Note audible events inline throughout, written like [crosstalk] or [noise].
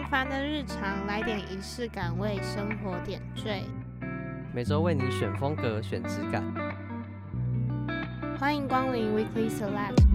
平凡的日常，来点仪式感，为生活点缀。每周为你选风格，选质感。欢迎光临 Weekly Select。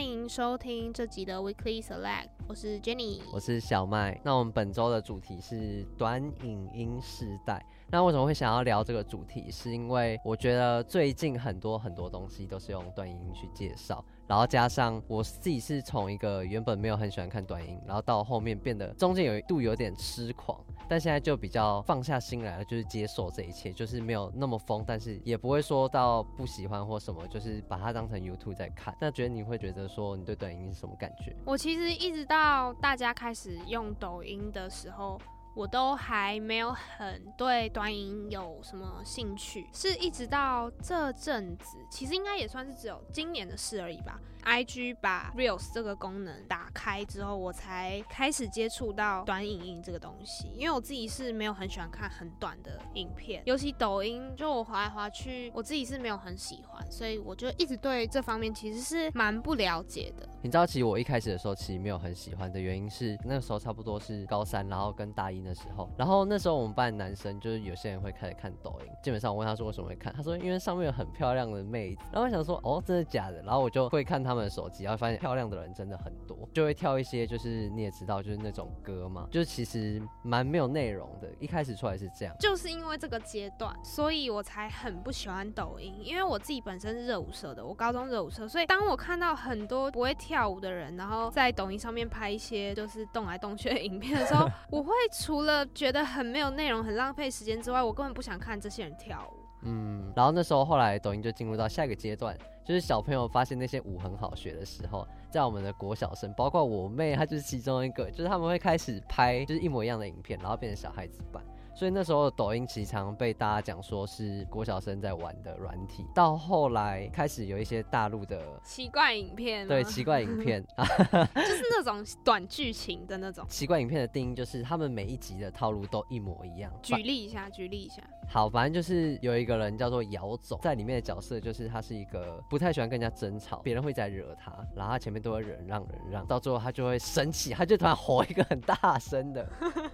欢迎收听这集的 Weekly Select，我是 Jenny，我是小麦。那我们本周的主题是短影音时代。那为什么会想要聊这个主题？是因为我觉得最近很多很多东西都是用短影音去介绍，然后加上我自己是从一个原本没有很喜欢看短影，然后到后面变得中间有一度有点痴狂，但现在就比较放下心来了，就是接受这一切，就是没有那么疯，但是也不会说到不喜欢或什么，就是把它当成 YouTube 在看。那觉得你会觉得说你对短影音是什么感觉？我其实一直到大家开始用抖音的时候。我都还没有很对短影有什么兴趣，是一直到这阵子，其实应该也算是只有今年的事而已吧。IG 把 Reels 这个功能打开之后，我才开始接触到短影音这个东西。因为我自己是没有很喜欢看很短的影片，尤其抖音，就我滑来滑去，我自己是没有很喜欢，所以我就一直对这方面其实是蛮不了解的。你知道，其实我一开始的时候其实没有很喜欢的原因是，那个时候差不多是高三，然后跟大一的时候，然后那时候我们班男生就是有些人会开始看抖音，基本上我问他说为什么会看，他说因为上面有很漂亮的妹子，然后我想说哦，真的假的？然后我就会看他。他们的手机，然后发现漂亮的人真的很多，就会跳一些，就是你也知道，就是那种歌嘛，就是其实蛮没有内容的。一开始出来是这样，就是因为这个阶段，所以我才很不喜欢抖音。因为我自己本身是热舞社的，我高中热舞社，所以当我看到很多不会跳舞的人，然后在抖音上面拍一些就是动来动去的影片的时候，我会除了觉得很没有内容、很浪费时间之外，我根本不想看这些人跳舞。嗯，然后那时候后来抖音就进入到下一个阶段。就是小朋友发现那些舞很好学的时候，在我们的国小生，包括我妹，她就是其中一个，就是他们会开始拍就是一模一样的影片，然后变成小孩子版。所以那时候抖音其实常被大家讲说是国小生在玩的软体。到后来开始有一些大陆的奇怪影片，对，奇怪影片，[laughs] [laughs] 就是那种短剧情的那种。奇怪影片的定义就是他们每一集的套路都一模一样。举例一下，举例一下。好，反正就是有一个人叫做姚总，在里面的角色就是他是一个不太喜欢跟人家争吵，别人会在惹他，然后他前面都会忍让忍让，到最后他就会生气，他就突然吼一个很大声的，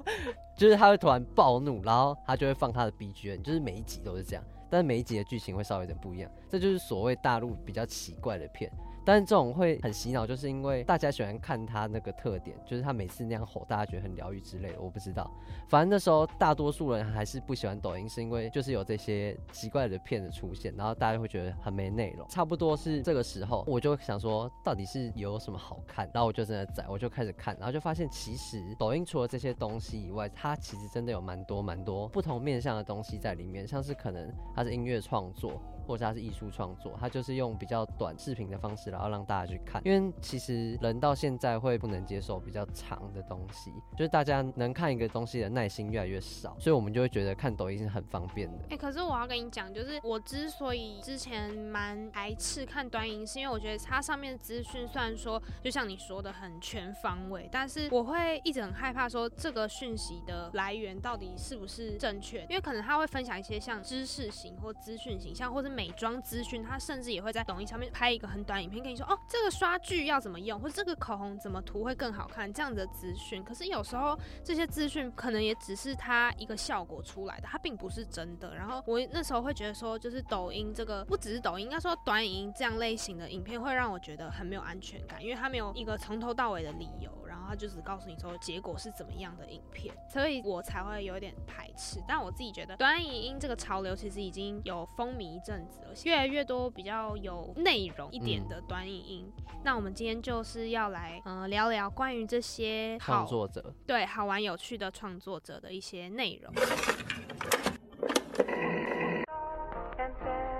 [laughs] 就是他会突然暴怒，然后他就会放他的 BGM，就是每一集都是这样，但是每一集的剧情会稍微有点不一样，这就是所谓大陆比较奇怪的片。但是这种会很洗脑，就是因为大家喜欢看他那个特点，就是他每次那样吼，大家觉得很疗愈之类的。我不知道，反正那时候大多数人还是不喜欢抖音，是因为就是有这些奇怪的片子出现，然后大家会觉得很没内容。差不多是这个时候，我就想说，到底是有什么好看？然后我就真的在，我就开始看，然后就发现其实抖音除了这些东西以外，它其实真的有蛮多蛮多不同面向的东西在里面，像是可能它是音乐创作。或者他是艺术创作，他就是用比较短视频的方式，然后让大家去看。因为其实人到现在会不能接受比较长的东西，就是大家能看一个东西的耐心越来越少，所以我们就会觉得看抖音是很方便的。哎、可是我要跟你讲，就是我之所以之前蛮排斥看短影，是因为我觉得它上面的资讯虽然说就像你说的很全方位，但是我会一直很害怕说这个讯息的来源到底是不是正确，因为可能他会分享一些像知识型或资讯型，像或是。美妆资讯，他甚至也会在抖音上面拍一个很短影片，跟你说哦，这个刷具要怎么用，或者这个口红怎么涂会更好看，这样子的资讯。可是有时候这些资讯可能也只是它一个效果出来的，它并不是真的。然后我那时候会觉得说，就是抖音这个不只是抖音，应该说短影音这样类型的影片会让我觉得很没有安全感，因为它没有一个从头到尾的理由。他就只告诉你说结果是怎么样的影片，所以我才会有点排斥。但我自己觉得短影音这个潮流其实已经有风靡一阵子了，越来越多比较有内容一点的短影音。嗯、那我们今天就是要来嗯、呃、聊聊关于这些创作者，对，好玩有趣的创作者的一些内容。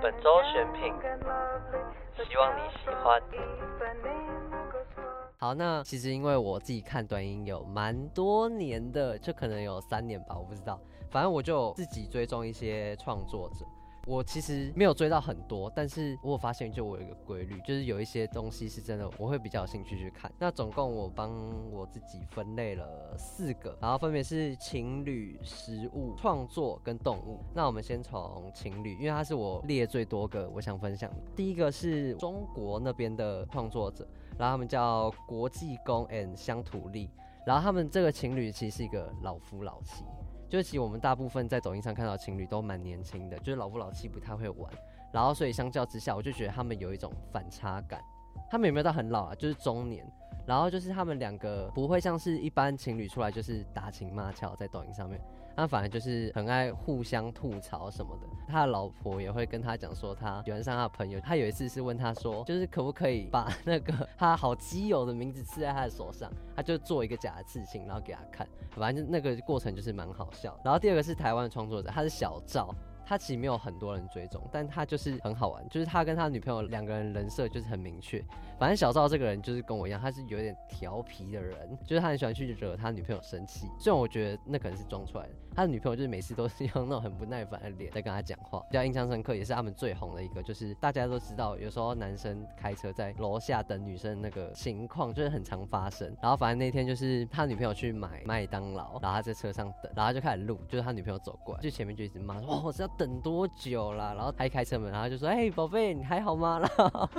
本周选品，希望你喜欢。好，那其实因为我自己看短影有蛮多年的，就可能有三年吧，我不知道。反正我就自己追踪一些创作者，我其实没有追到很多，但是我有发现就我有一个规律，就是有一些东西是真的我会比较有兴趣去看。那总共我帮我自己分类了四个，然后分别是情侣、食物、创作跟动物。那我们先从情侣，因为它是我列最多个我想分享的。第一个是中国那边的创作者，然后他们叫国际公 and 乡土丽，然后他们这个情侣其实是一个老夫老妻。就是其实我们大部分在抖音上看到情侣都蛮年轻的，就是老夫老妻不太会玩，然后所以相较之下，我就觉得他们有一种反差感。他们有没有到很老啊？就是中年，然后就是他们两个不会像是一般情侣出来就是打情骂俏在抖音上面。他反而就是很爱互相吐槽什么的，他的老婆也会跟他讲说他喜欢上他的朋友。他有一次是问他说，就是可不可以把那个他好基友的名字刺在他的手上，他就做一个假的刺青，然后给他看，反正那个过程就是蛮好笑。然后第二个是台湾的创作者，他是小赵。他其实没有很多人追踪，但他就是很好玩，就是他跟他女朋友两个人人设就是很明确。反正小赵这个人就是跟我一样，他是有点调皮的人，就是他很喜欢去惹他女朋友生气。虽然我觉得那可能是装出来的，他的女朋友就是每次都是用那种很不耐烦的脸在跟他讲话。比较印象深刻也是他们最红的一个，就是大家都知道，有时候男生开车在楼下等女生那个情况就是很常发生。然后反正那天就是他女朋友去买麦当劳，然后他在车上等，然后他就开始录，就是他女朋友走过来，就前面就一直骂说：“哇，我知道。”等多久了？然后他一开车门，然后就说：“哎、宝贝，你还好吗？” [laughs] 然后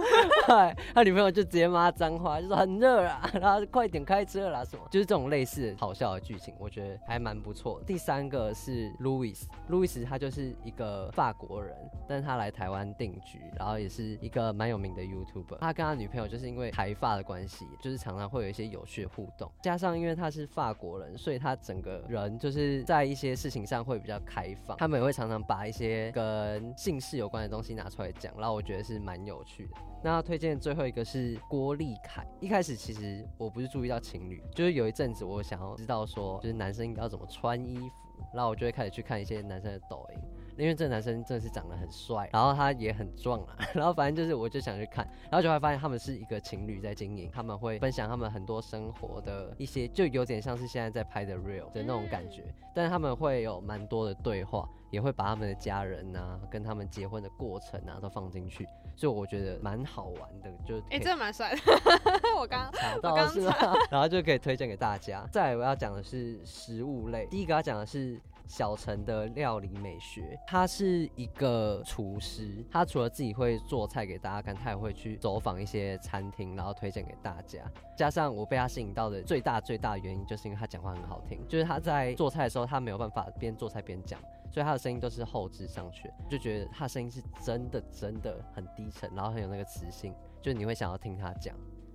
[laughs] 他女朋友就直接骂脏话，就说很热啊，[laughs] 然后快点开车啦什么，就是这种类似好笑的剧情，我觉得还蛮不错。第三个是 Louis，Louis 他就是一个法国人，但他来台湾定居，然后也是一个蛮有名的 YouTuber。他跟他女朋友就是因为台法的关系，就是常常会有一些有趣的互动，加上因为他是法国人，所以他整个人就是在一些事情上会比较开放，他们也会常常把一些跟姓氏有关的东西拿出来讲，然后我觉得是蛮有趣的。那推荐最后一个是郭立凯。一开始其实我不是注意到情侣，就是有一阵子我想要知道说，就是男生应该要怎么穿衣服，然后我就会开始去看一些男生的抖音。因为这个男生真的是长得很帅，然后他也很壮啊，[laughs] 然后反正就是我就想去看，然后就会发现他们是一个情侣在经营，他们会分享他们很多生活的一些，就有点像是现在在拍的 real 的那种感觉，但是他们会有蛮多的对话，也会把他们的家人啊，跟他们结婚的过程啊都放进去，所以我觉得蛮好玩的，就哎、欸，真的蛮帅的，[laughs] 我刚查到是吧？[laughs] 然后就可以推荐给大家。再来我要讲的是食物类，第一个要讲的是。小陈的料理美学，他是一个厨师，他除了自己会做菜给大家看，他也会去走访一些餐厅，然后推荐给大家。加上我被他吸引到的最大最大的原因，就是因为他讲话很好听，就是他在做菜的时候，他没有办法边做菜边讲，所以他的声音都是后置上去，就觉得他声音是真的真的很低沉，然后很有那个磁性，就是你会想要听他讲。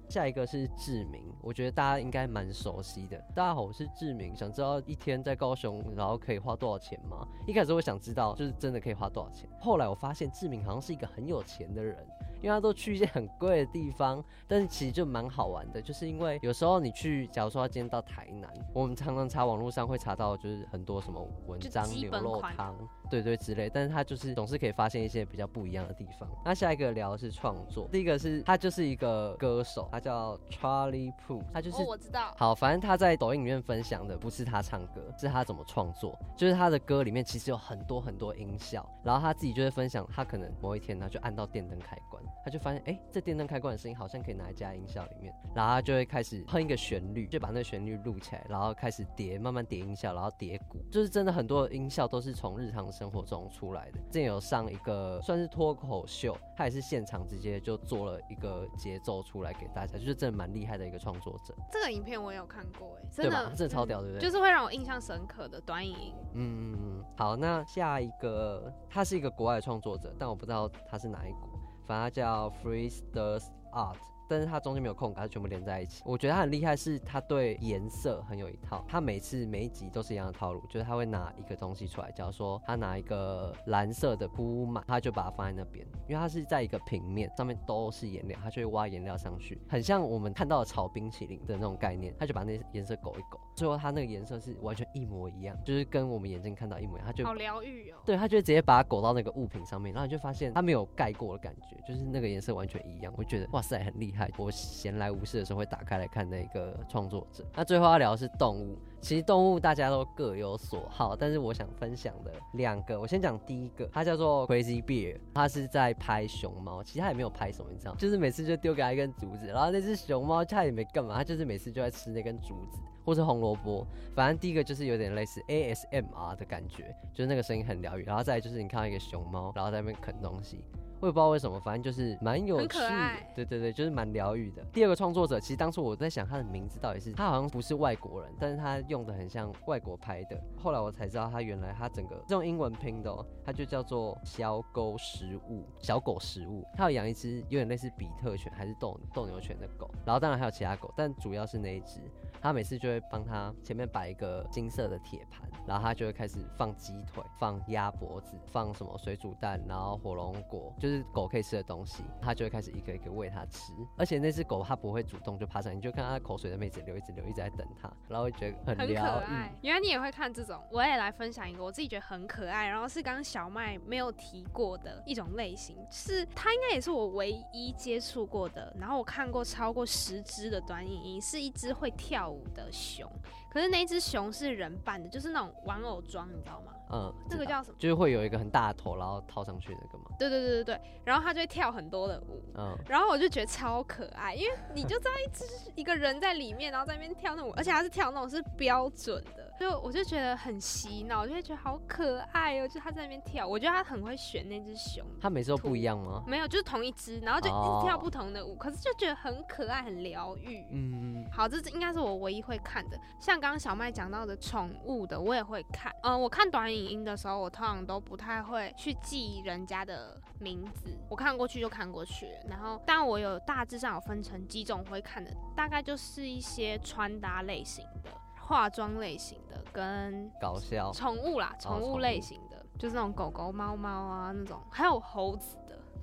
下一个是志明，我觉得大家应该蛮熟悉的。大家好，我是志明，想知道一天在高雄，然后可以花多少钱吗？一开始我想知道，就是真的可以花多少钱。后来我发现志明好像是一个很有钱的人。因为他都去一些很贵的地方，但是其实就蛮好玩的，就是因为有时候你去，假如说他今天到台南，我们常常查网络上会查到，就是很多什么文章牛肉汤，对对之类，但是他就是总是可以发现一些比较不一样的地方。那下一个聊的是创作，第一个是他就是一个歌手，他叫 Charlie Puth，他就是、哦、我知道，好，反正他在抖音里面分享的不是他唱歌，是他怎么创作，就是他的歌里面其实有很多很多音效，然后他自己就会分享，他可能某一天他就按到电灯开关。他就发现，哎、欸，这电灯开关的声音好像可以拿来加音效里面，然后他就会开始哼一个旋律，就把那个旋律录起来，然后开始叠，慢慢叠音效，然后叠鼓，就是真的很多的音效都是从日常生活中出来的。之前有上一个算是脱口秀，他也是现场直接就做了一个节奏出来给大家，就是真的蛮厉害的一个创作者。这个影片我也有看过，哎，真的，真的超屌，对不对？就是会让我印象深刻的短影音。嗯嗯嗯。好，那下一个，他是一个国外的创作者，但我不知道他是哪一国。反正叫 Freestyle Art。 但是他中间没有空格，他全部连在一起。我觉得他很厉害，是他对颜色很有一套。他每次每一集都是一样的套路，就是他会拿一个东西出来，假如说他拿一个蓝色的铺满，他就把它放在那边，因为它是在一个平面上面都是颜料，他就会挖颜料上去，很像我们看到的炒冰淇淋的那种概念。他就把那颜色勾一勾，最后他那个颜色是完全一模一样，就是跟我们眼睛看到一模一样。他就好疗愈哦。对，他就直接把它勾到那个物品上面，然后你就发现他没有盖过的感觉，就是那个颜色完全一样。我觉得哇塞，很厉害。我闲来无事的时候会打开来看那个创作者。那最后要聊的是动物，其实动物大家都各有所好，但是我想分享的两个，我先讲第一个，它叫做 Crazy Bear，它是在拍熊猫，其实它也没有拍什么，你知道，就是每次就丢给它一根竹子，然后那只熊猫它也没干嘛，它就是每次就在吃那根竹子。或是红萝卜，反正第一个就是有点类似 ASMR 的感觉，就是那个声音很疗愈。然后再来就是你看到一个熊猫，然后在那边啃东西。我也不知道为什么，反正就是蛮有趣的，对对对，就是蛮疗愈的。第二个创作者，其实当初我在想他的名字到底是，他好像不是外国人，但是他用的很像外国拍的。后来我才知道，他原来他整个用英文拼的哦，他就叫做小狗食物，小狗食物。他有养一只有点类似比特犬还是斗斗牛犬的狗，然后当然还有其他狗，但主要是那一只。他每次就会帮他前面摆一个金色的铁盘，然后他就会开始放鸡腿、放鸭脖子、放什么水煮蛋，然后火龙果，就是狗可以吃的东西，它就会开始一个一个喂它吃。而且那只狗它不会主动就爬上来，你就看它口水在那边一直流、一直流，一直在等它，然后会觉得很疗愈。很可爱。原来你也会看这种，我也来分享一个我自己觉得很可爱，然后是刚刚小麦没有提过的一种类型，是它应该也是我唯一接触过的，然后我看过超过十只的短影音，是一只会跳舞的熊，可是那只熊是人扮的，就是那种玩偶装，你知道吗？嗯，那个叫什么？就是会有一个很大的头，然后套上去那个嘛？对对对对对，然后它就会跳很多的舞，嗯，然后我就觉得超可爱，因为你就知道一只一个人在里面，然后在那边跳那舞，而且它是跳那种是标准的，就我就觉得很洗脑，就会觉得好可爱哦，就他在那边跳，我觉得他很会选那只熊。他每次都不一样吗？没有，就是同一只，然后就一直跳不同的舞，哦、可是就觉得很可爱，很疗愈。嗯，好，这应该是我唯一会看的，像刚刚小麦讲到的宠物的，我也会看。嗯，我看短影音的时候，我通常都不太会去记人家的名字，我看过去就看过去。然后，但我有大致上有分成几种会看的，大概就是一些穿搭类型的、化妆类型的，跟搞笑宠物啦，宠物类型的，哦、就是那种狗狗、猫猫啊那种，还有猴子。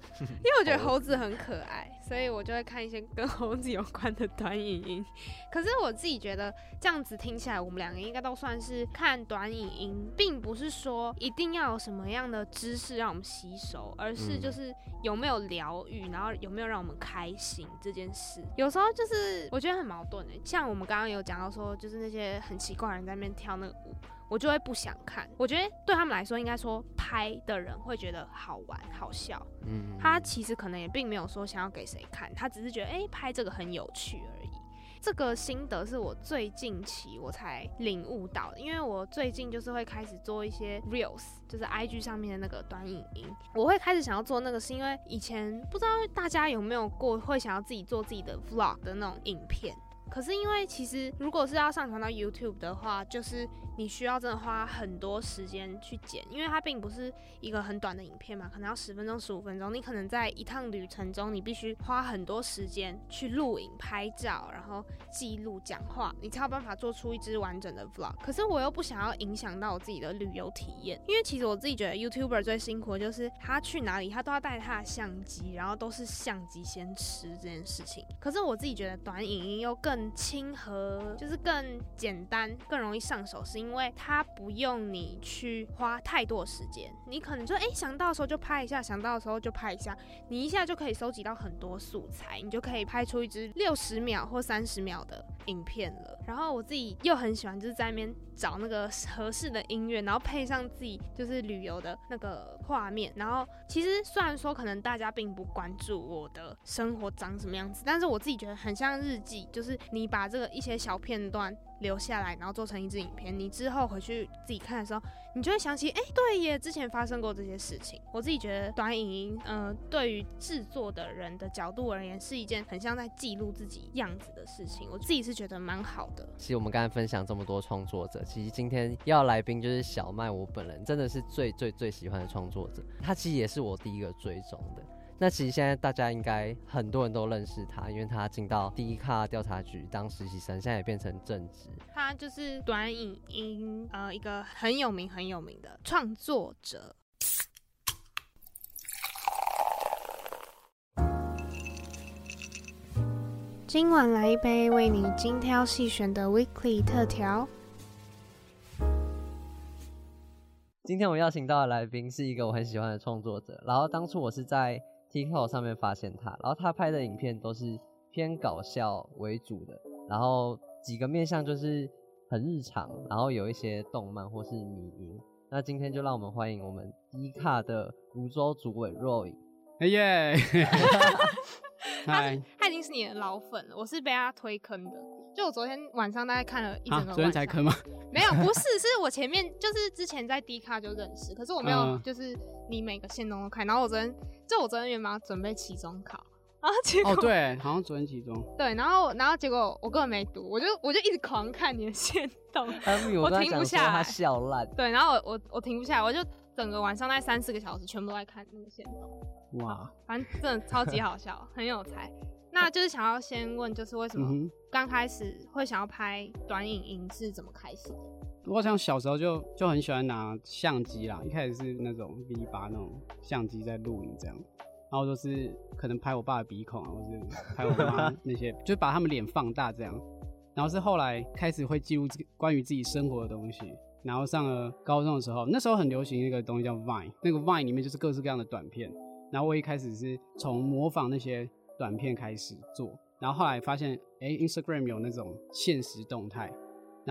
[laughs] 因为我觉得猴子很可爱，所以我就会看一些跟猴子有关的短影音。[laughs] 可是我自己觉得这样子听起来，我们两个应该都算是看短影音，并不是说一定要有什么样的知识让我们吸收，而是就是有没有疗愈，然后有没有让我们开心这件事。有时候就是我觉得很矛盾的，像我们刚刚有讲到说，就是那些很奇怪的人在那边跳那个舞。我就会不想看。我觉得对他们来说，应该说拍的人会觉得好玩、好笑。嗯，他其实可能也并没有说想要给谁看，他只是觉得哎，拍这个很有趣而已。这个心得是我最近期我才领悟到的，因为我最近就是会开始做一些 reels，就是 IG 上面的那个短影音。我会开始想要做那个，是因为以前不知道大家有没有过会想要自己做自己的 vlog 的那种影片。可是因为其实如果是要上传到 YouTube 的话，就是你需要真的花很多时间去剪，因为它并不是一个很短的影片嘛，可能要十分钟、十五分钟。你可能在一趟旅程中，你必须花很多时间去录影、拍照，然后记录、讲话，你才有办法做出一支完整的 Vlog。可是我又不想要影响到我自己的旅游体验，因为其实我自己觉得 YouTuber 最辛苦的就是他去哪里，他都要带他的相机，然后都是相机先吃这件事情。可是我自己觉得短影音又更亲和，就是更简单、更容易上手，是因为它不用你去花太多时间，你可能就哎、想到的时候就拍一下，想到的时候就拍一下，你一下就可以收集到很多素材，你就可以拍出一支六十秒或三十秒的影片了。然后我自己又很喜欢，就是在那边找那个合适的音乐，然后配上自己就是旅游的那个画面。然后其实虽然说可能大家并不关注我的生活长什么样子，但是我自己觉得很像日记，就是你把这个一些小片段留下来，然后做成一支影片，你之后回去自己看的时候，你就会想起，哎，对耶，之前发生过这些事情。我自己觉得短影音，呃，对于制作的人的角度而言，是一件很像在记录自己样子的事情。我自己是觉得蛮好的。其实我们刚才分享这么多创作者，其实今天要来宾就是小麦，我本人真的是最最最喜欢的创作者，他其实也是我第一个追踪的。那其实现在大家应该很多人都认识他，因为他进到第一卡调查局当实习生，现在也变成正职。他就是短影音呃一个很有名很有名的创作者。今晚来一杯为你精挑细选的 Weekly 特调。今天我邀请到的来宾是一个我很喜欢的创作者，然后当初我是在 TikTok 上面发现他，然后他拍的影片都是偏搞笑为主的，然后几个面向就是很日常，然后有一些动漫或是迷因。那今天就让我们欢迎我们 D 卡的泸州主委 Roy。哎耶！[laughs] 他他已经是你的老粉了，我是被他推坑的。就我昨天晚上大概看了一整个晚上，昨天才坑吗？没有，不是，是我前面就是之前在 D 卡就认识，可是我没有就是你每个线都看。然后我昨天就我昨天原本要准备期中考，然后结果哦对，好像昨天期中对，然后然后结果我根本没读，我就我就一直狂看你的线动，[laughs] 我停不下来，他笑烂。对，然后我我我停不下来，我就整个晚上那三四个小时全部都在看那个线动。哇，反正真的超级好笑，很有才。那就是想要先问，就是为什么刚开始会想要拍短影音是怎么开始的？我像小时候就就很喜欢拿相机啦，一开始是那种 V 八那种相机在录影这样，然后就是可能拍我爸的鼻孔啊，或是拍我妈 [laughs] 那些，就把他们脸放大这样。然后是后来开始会记录关于自己生活的东西，然后上了高中的时候，那时候很流行一个东西叫 Vine，那个 Vine 里面就是各式各样的短片。然后我一开始是从模仿那些。短片开始做，然后后来发现，哎，Instagram 有那种现实动态，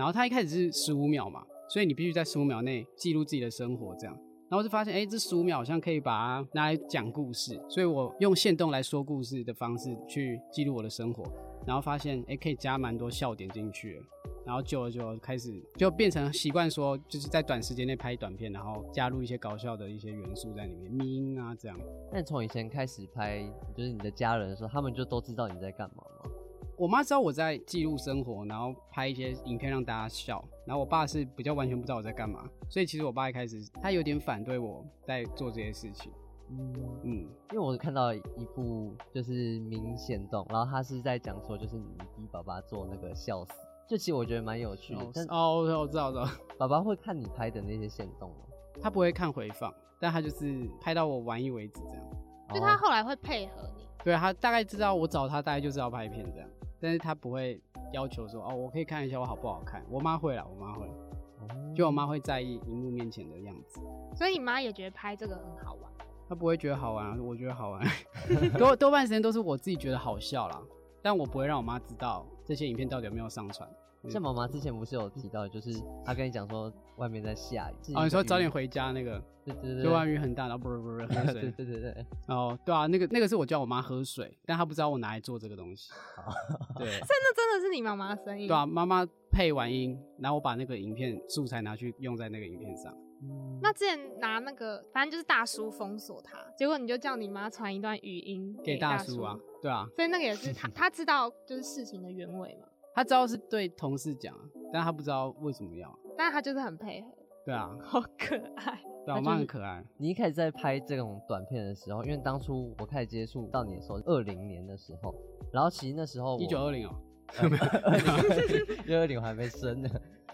然后它一开始是十五秒嘛，所以你必须在十五秒内记录自己的生活，这样，然后就发现，哎，这十五秒好像可以把它拿来讲故事，所以我用线动来说故事的方式去记录我的生活，然后发现，哎，可以加蛮多笑点进去。然后久了就开始就变成习惯，说就是在短时间内拍短片，然后加入一些搞笑的一些元素在里面，迷因啊这样。那从以前开始拍，就是你的家人的时候，他们就都知道你在干嘛吗？我妈知道我在记录生活，然后拍一些影片让大家笑。然后我爸是比较完全不知道我在干嘛，所以其实我爸一开始他有点反对我在做这些事情。嗯嗯，因为我看到一部就是明显动，然后他是在讲说，就是你逼爸爸做那个笑死。这期我觉得蛮有趣的，但哦，我知道，我知道，爸爸会看你拍的那些线动吗？他不会看回放，但他就是拍到我玩意为止这样。就他后来会配合你，对，他大概知道我找他，大概就知道拍片这样，但是他不会要求说哦，我可以看一下我好不好看。我妈会啦，我妈会，就我妈会在意荧幕面前的样子。所以你妈也觉得拍这个很好玩？她不会觉得好玩，我觉得好玩，[laughs] 多多半时间都是我自己觉得好笑啦。但我不会让我妈知道这些影片到底有没有上传。像妈妈之前不是有提到，就是她跟你讲说外面在下雨。哦，你说早点回家那个，对对对，就外面雨很大，然后不是不水。[laughs] 对对对对。哦，对啊，那个那个是我叫我妈喝水，但她不知道我拿来做这个东西。对。真的真的是你妈妈的声音。对啊，妈妈配完音，然后我把那个影片素材拿去用在那个影片上。那之前拿那个，反正就是大叔封锁他，结果你就叫你妈传一段语音给大叔，给大叔啊，对啊，所以那个也是他他知道就是事情的原委嘛，他知道是对同事讲，但他不知道为什么要，但他就是很配合，对啊，[laughs] 好可爱，对啊，我妈很可爱。你一开始在拍这种短片的时候，因为当初我开始接触到你的时候，二零年的时候，然后其实那时候一九二零哦，[laughs] 二零二零我还没生呢。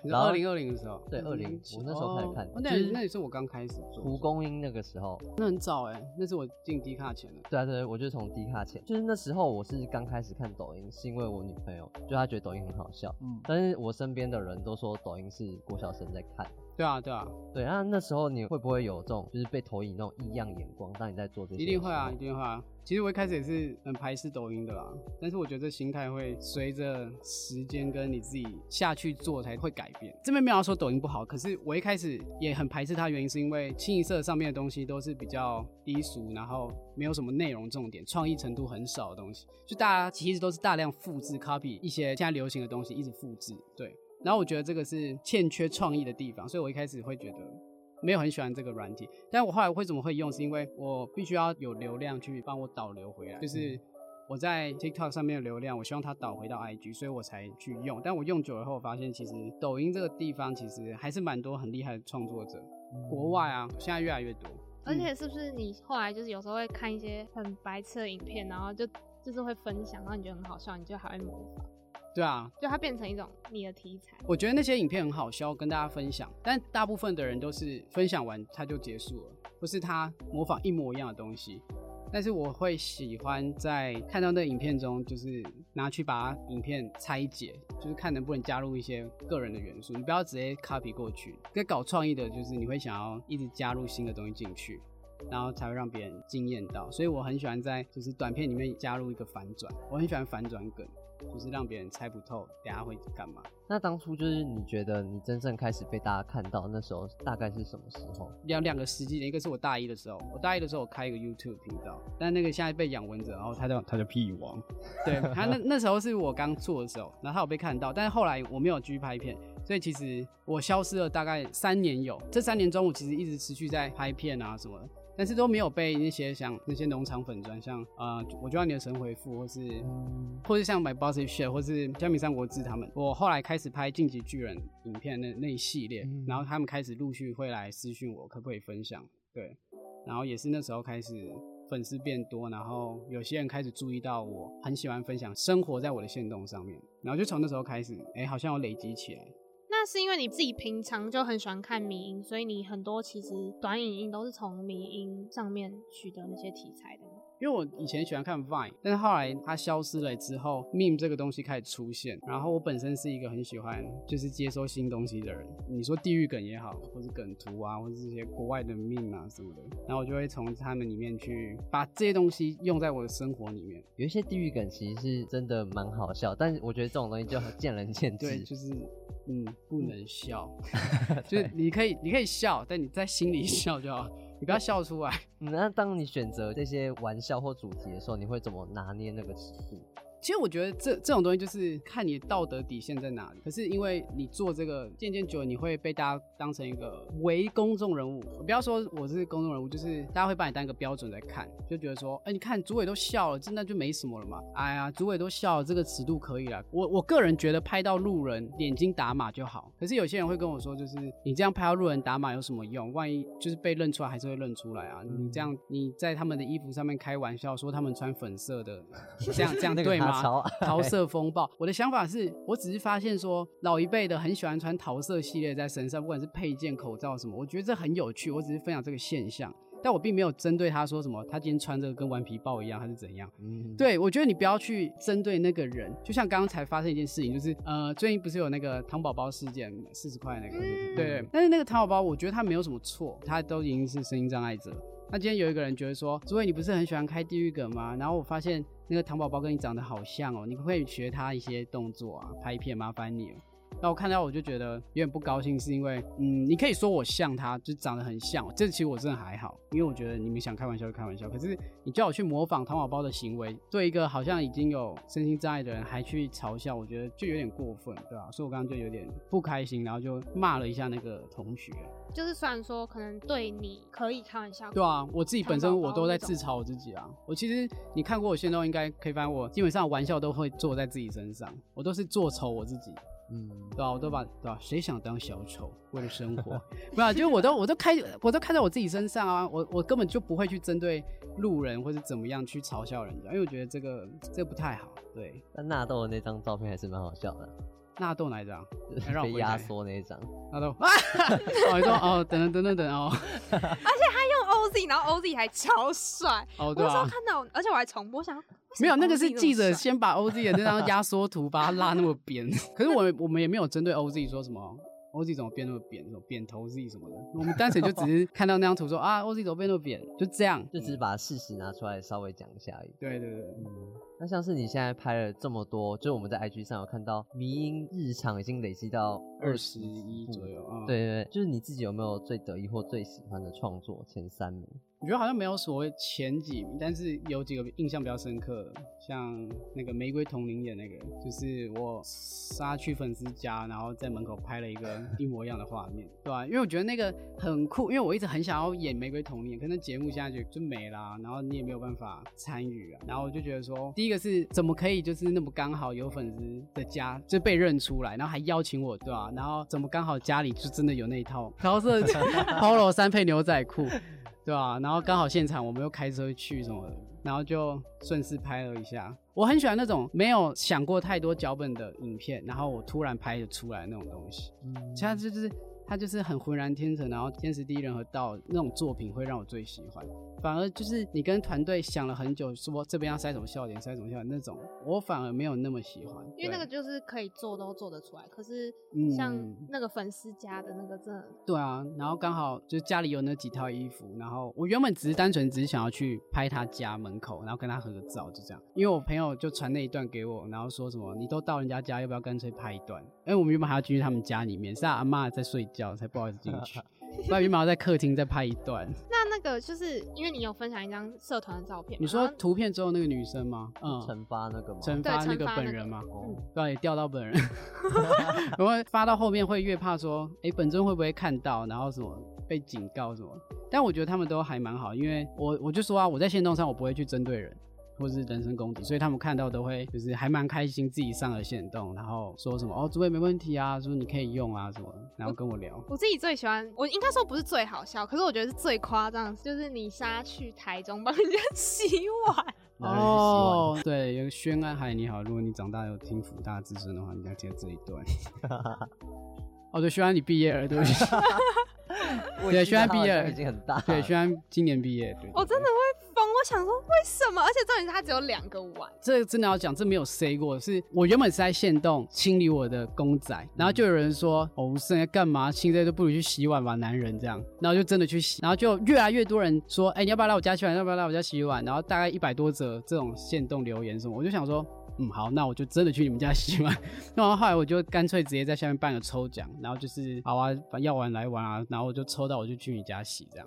然后二零二零的时候，对二零，我那时候开始看，那那也是我刚开始做蒲公英那个时候，那很早哎，那是我进低卡前的。对啊对，我就从低卡前，就是那时候我是刚开始看抖音，是因为我女朋友，就她觉得抖音很好笑，嗯，但是我身边的人都说抖音是郭晓生在看。对啊，对啊，对。啊那时候你会不会有这种，就是被投影那种异样眼光？当你在做这些，一定会啊，一定会啊。其实我一开始也是很排斥抖音的啦，但是我觉得这心态会随着时间跟你自己下去做才会改变。这边没有说抖音不好，可是我一开始也很排斥它，原因是因为清一色上面的东西都是比较低俗，然后没有什么内容重点，创意程度很少的东西，就大家其实都是大量复制、copy 一些现在流行的东西，一直复制，对。然后我觉得这个是欠缺创意的地方，所以我一开始会觉得没有很喜欢这个软体。但我后来为什么会用，是因为我必须要有流量去帮我导流回来，就是我在 TikTok 上面的流量，我希望它导回到 IG，所以我才去用。但我用久了后，发现其实抖音这个地方其实还是蛮多很厉害的创作者，国外啊，现在越来越多。而且是不是你后来就是有时候会看一些很白痴的影片，然后就就是会分享，然后你觉得很好笑，你就还会模仿。对啊，就它变成一种你的题材。我觉得那些影片很好笑，跟大家分享。但大部分的人都是分享完它就结束了，不是他模仿一模一样的东西。但是我会喜欢在看到那影片中，就是拿去把影片拆解，就是看能不能加入一些个人的元素。你不要直接 copy 过去。跟搞创意的，就是你会想要一直加入新的东西进去。然后才会让别人惊艳到。所以我很喜欢在就是短片里面加入一个反转，我很喜欢反转梗。就是让别人猜不透，等下会干嘛？那当初就是你觉得你真正开始被大家看到，那时候大概是什么时候？两两个时机点，一个是我大一的时候，我大一的时候我开一个 YouTube 频道，但那个现在被养蚊子，然后他叫 [laughs] 他叫屁王，对他那那时候是我刚做的时候，然后他有被看到，但是后来我没有继续拍片，所以其实我消失了大概三年有，这三年中我其实一直持续在拍片啊什么的。但是都没有被那些像那些农场粉砖，像呃，我就要你的神回复，或是，嗯、或是像 My Boss Share，或是虾米三国志他们。我后来开始拍晋级巨人影片那那一系列，嗯、然后他们开始陆续会来私讯我，可不可以分享？对，然后也是那时候开始粉丝变多，然后有些人开始注意到我很喜欢分享生活在我的线动上面，然后就从那时候开始，哎、欸，好像有累积起来。那是因为你自己平常就很喜欢看迷音，所以你很多其实短影音都是从迷音上面取得那些题材的。因为我以前喜欢看 Vine，但是后来它消失了之后，Meme 这个东西开始出现。然后我本身是一个很喜欢就是接收新东西的人，你说地狱梗也好，或是梗图啊，或是这些国外的 Meme 啊什么的，然后我就会从他们里面去把这些东西用在我的生活里面。有一些地狱梗其实是真的蛮好笑，但是我觉得这种东西就很见仁见智。对，就是嗯，不能笑，[laughs] 就是你可以你可以笑，但你在心里 [laughs] 笑就好。你不要笑出来。那当你选择这些玩笑或主题的时候，你会怎么拿捏那个尺度？其实我觉得这这种东西就是看你的道德底线在哪里。可是因为你做这个渐渐久了，你会被大家当成一个为公众人物。不要说我是公众人物，就是大家会把你当一个标准在看，就觉得说，哎、欸，你看主委都笑了，真的就没什么了嘛。哎呀，主委都笑了，这个尺度可以了。我我个人觉得拍到路人眼睛打码就好。可是有些人会跟我说，就是你这样拍到路人打码有什么用？万一就是被认出来，还是会认出来啊。你这样你在他们的衣服上面开玩笑，说他们穿粉色的，[laughs] 这样这样对吗？桃 [laughs] 色风暴，我的想法是，我只是发现说，老一辈的很喜欢穿桃色系列在身上，不管是配件、口罩什么，我觉得这很有趣。我只是分享这个现象，但我并没有针对他说什么，他今天穿这个跟顽皮豹一样，还是怎样。嗯，对，我觉得你不要去针对那个人。就像刚刚才发生一件事情，就是呃，最近不是有那个糖宝宝事件，四十块那个，对。但是那个糖宝宝，我觉得他没有什么错，他都已经是声音障碍者。那今天有一个人觉得说，朱伟你不是很喜欢开地狱梗吗？然后我发现那个糖宝宝跟你长得好像哦，你可不可以学他一些动作啊？拍片麻烦你。那我看到我就觉得有点不高兴，是因为，嗯，你可以说我像他，就长得很像，这其实我真的还好，因为我觉得你们想开玩笑就开玩笑。可是你叫我去模仿糖宝宝的行为，对一个好像已经有身心障碍的人还去嘲笑，我觉得就有点过分，对吧？所以我刚刚就有点不开心，然后就骂了一下那个同学。就是虽然说可能对你可以开玩笑，对啊，我自己本身我都在自嘲我自己啊。我其实你看过我现在应该可以发现，我基本上玩笑都会做在自己身上，我都是做丑我自己。嗯，对吧、啊？我都把对吧、啊？谁想当小丑？为了生活，不啊，就是我都我都开我都开在我自己身上啊！我我根本就不会去针对路人或者怎么样去嘲笑人家，因为我觉得这个这个不太好。对，但纳豆的那张照片还是蛮好笑的。纳豆哪 [laughs] 一张？被压缩那一张。纳豆啊！[laughs] 哦，你说哦，等等等等等哦。[laughs] 而且他用 OZ，然后 OZ 还超帅。哦，对啊。我说看到，而且我还重播，想。没有，那个是记者先把 OZ 的那张压缩图把它拉那么扁，可是我我们也没有针对 OZ 说什么。OZ 怎么变那么扁？什么扁头 Z 什么的？我们单纯就只是 [laughs] 看到那张图说啊，OZ 怎么变那么扁？就这样，就只是把事实拿出来稍微讲一下而已。对对对，嗯。那像是你现在拍了这么多，就我们在 IG 上有看到迷音日常已经累积到二十一左右啊。对对对，就是你自己有没有最得意或最喜欢的创作前三名？我觉得好像没有所谓前几名，但是有几个印象比较深刻，像那个玫瑰瞳铃演那个，就是我杀去粉丝家，然后在门口拍了一个一模一样的画面，对吧？因为我觉得那个很酷，因为我一直很想要演玫瑰瞳铃，可是节目现在就就没啦，然后你也没有办法参与啊，然后我就觉得说，第一个是怎么可以就是那么刚好有粉丝的家就被认出来，然后还邀请我，对吧？然后怎么刚好家里就真的有那一套 [laughs] 桃色 [laughs] Polo 衫配牛仔裤。对啊，然后刚好现场我们又开车去什么的，然后就顺势拍了一下。我很喜欢那种没有想过太多脚本的影片，然后我突然拍的出来那种东西。嗯，其他就是他就是很浑然天成，然后天时地利人和到那种作品会让我最喜欢。反而就是你跟团队想了很久，说这边要塞什么笑点，塞什么笑点那种，我反而没有那么喜欢。因为那个就是可以做都做得出来，可是像那个粉丝家的那个真的、嗯。对啊，然后刚好就家里有那几套衣服，然后我原本只是单纯只是想要去拍他家门口，然后跟他合个照，就这样。因为我朋友就传那一段给我，然后说什么你都到人家家，要不要干脆拍一段？因为我们原本还要进去他们家里面，是他阿妈在睡觉，才不好意思进去。[laughs] 不然原本要在客厅再拍一段。[laughs] 那那个就是因为你有分享一张社团的照片，你说图片之后那个女生吗？嗯，惩罚那个吗？惩罚那个本人吗？哦，对，也调到本人。[laughs] 然后发到后面会越怕说，哎、欸，本尊会不会看到，然后什么被警告什么？但我觉得他们都还蛮好，因为我我就说啊，我在线动上我不会去针对人。或是人身攻击，所以他们看到都会就是还蛮开心，自己上了线动，然后说什么哦，主位没问题啊，说你可以用啊什么，然后跟我聊。我，我自己最喜欢，我应该说不是最好笑，可是我觉得是最夸张，就是你杀去台中帮人家 [laughs] 洗碗。[laughs] 哦，对，有个宣安海你好，如果你长大有听福大之声的话，你要接这一段。[laughs] 哦，对，宣安你毕业了，对不起。[laughs] 对，宣安毕业已经很大。对，宣安今年毕业。对，我真的会疯。我想说为什么？而且重点是他只有两个碗。这真的要讲，这没有 say 过。是我原本是在限动清理我的公仔，然后就有人说：“哦，吴胜在干嘛？清这些都不如去洗碗吧，男人这样。”然后就真的去洗，然后就越来越多人说：“哎、欸，你要不要来我家洗碗？要不要来我家洗碗？”然后大概一百多则这种限动留言什么，我就想说：“嗯，好，那我就真的去你们家洗碗。”然后后来我就干脆直接在下面办个抽奖，然后就是好啊，要玩来玩啊，然后我就抽到我就去你家洗这样。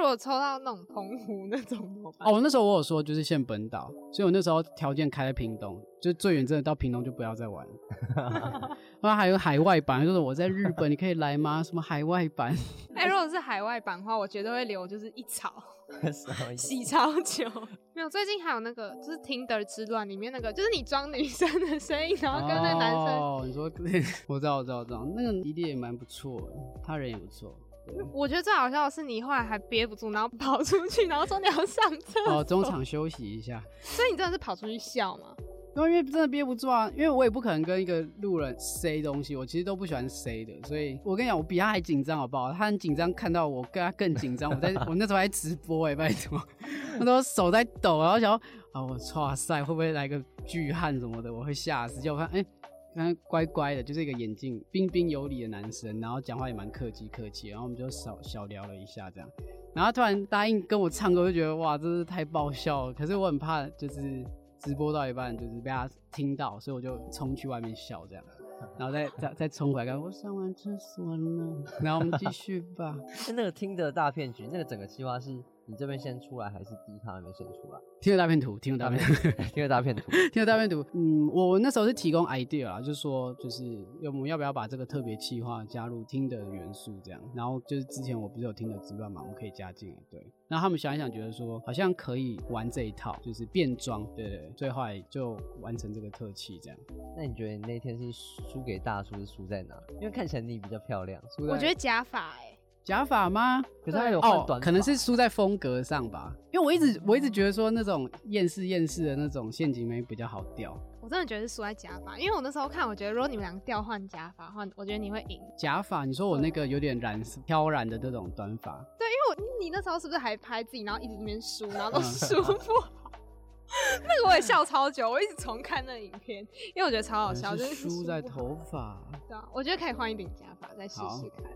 那如果抽到那种澎湖那种怎么办？哦，那时候我有说就是限本岛，所以我那时候条件开在屏东，就最远真的到屏东就不要再玩了。[laughs] 然后还有海外版，就是我在日本，你可以来吗？什么海外版？[laughs] 哎、欸，如果是海外版的话，我绝对会留，就是一草 [laughs] 洗超久。没有，最近还有那个就是 Tinder 之乱里面那个，就是你装女生的声音，然后跟那个男生。哦，你说，我知道，我知道，我知道，那个一定也蛮不错的，他人也不错。我觉得最好笑的是你后来还憋不住，然后跑出去，然后说你要上厕所。哦，中场休息一下。所以你真的是跑出去笑吗？[laughs] 因为真的憋不住啊，因为我也不可能跟一个路人 say 东西，我其实都不喜欢 say 的，所以我跟你讲，我比他还紧张，好不好？他很紧张，看到我跟他更紧张。我在 [laughs] 我那时候还直播哎、欸，拜托，我都手在抖，然后想啊，我哇塞，会不会来个巨汉什么的？我会吓死。结果我看，哎、欸。他乖乖的，就是一个眼镜彬彬有礼的男生，然后讲话也蛮客气客气，然后我们就小小聊了一下这样，然后突然答应跟我唱歌，我就觉得哇，真是太爆笑了。可是我很怕，就是直播到一半就是被他听到，所以我就冲去外面笑这样，[laughs] 然后再再再冲回来，我上完厕所了，[laughs] 然后我们继续吧。[laughs] 那个听的大骗局，那个整个计划是。你这边先出来还是第一卡那边先出来？听了大片图，听了大片图，[laughs] 听了大片图，[laughs] 听了大片图。嗯，我那时候是提供 idea 啊，就是说，就是我们要不要把这个特别企划加入听的元素这样？然后就是之前我不是有听的直播嘛，我们可以加进。对，然后他们想一想，觉得说好像可以玩这一套，就是变装。对，对对，最后来就完成这个特技这样。那你觉得你那天是输给大叔是输在哪？因为看起来你比较漂亮。我觉得假发哎、欸。假发吗？可是他有换短发，哦，可能是输在风格上吧。因为我一直我一直觉得说那种厌世厌世的那种陷阱眉比较好掉。我真的觉得是输在假发，因为我那时候看，我觉得如果你们两个调换假发换，我觉得你会赢。假发？你说我那个有点染飘染的那种短发？对，因为我你那时候是不是还拍自己，然后一直在那边输，然后都输不好。[laughs] 那个我也笑超久，我一直重看那个影片，因为我觉得超好笑，就是输在头发。对啊，我觉得可以换一顶假发再试试看。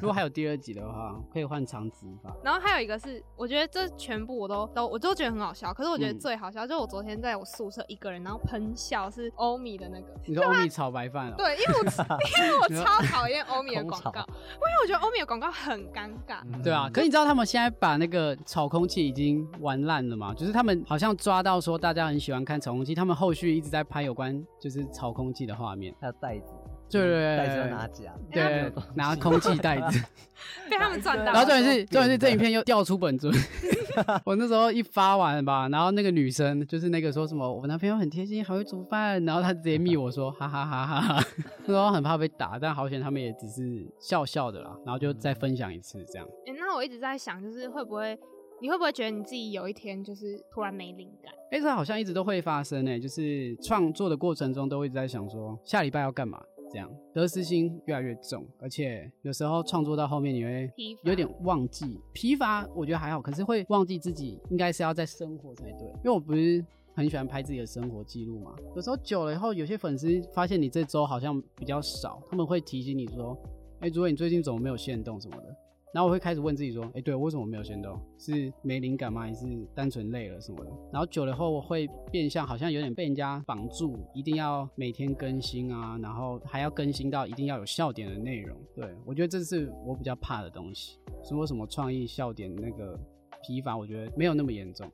如果还有第二集的话，可以换长直发。然后还有一个是，我觉得这全部我都都我都觉得很好笑。可是我觉得最好笑，嗯、就是我昨天在我宿舍一个人，然后喷笑是欧米的那个。你说欧米炒白饭了？对，因为我 [laughs] 因为我超讨厌欧米的 [laughs] 广告，因为我觉得欧米的广告很尴尬。嗯、对啊，可是你知道他们现在把那个炒空气已经玩烂了吗？就是他们好像抓到说大家很喜欢看炒空气，他们后续一直在拍有关就是炒空气的画面，还有袋子。对对对，袋子要拿假，对，拿空气袋子，[laughs] 被他们赚到。然后重点是，重点是这影片又掉出本尊。[laughs] 我那时候一发完吧，然后那个女生就是那个说什么，我男朋友很贴心，还会煮饭，然后她直接密我说，[laughs] 哈哈哈哈哈。那时候很怕被打，但好险他们也只是笑笑的啦，然后就再分享一次这样。哎、欸，那我一直在想，就是会不会，你会不会觉得你自己有一天就是突然没灵感？哎、欸，这好像一直都会发生诶，就是创作的过程中都一直在想说，下礼拜要干嘛。这样得失心越来越重，而且有时候创作到后面你会有点忘记疲乏，我觉得还好，可是会忘记自己应该是要在生活才对，因为我不是很喜欢拍自己的生活记录嘛，有时候久了以后，有些粉丝发现你这周好像比较少，他们会提醒你说，哎、欸，主委你最近怎么没有限动什么的。然后我会开始问自己说，哎，对，为什么没有行动？是没灵感吗？还是单纯累了什么的？然后久了后，我会变相好像有点被人家绑住，一定要每天更新啊，然后还要更新到一定要有笑点的内容。对，我觉得这是我比较怕的东西。说什么创意笑点那个疲乏，我觉得没有那么严重。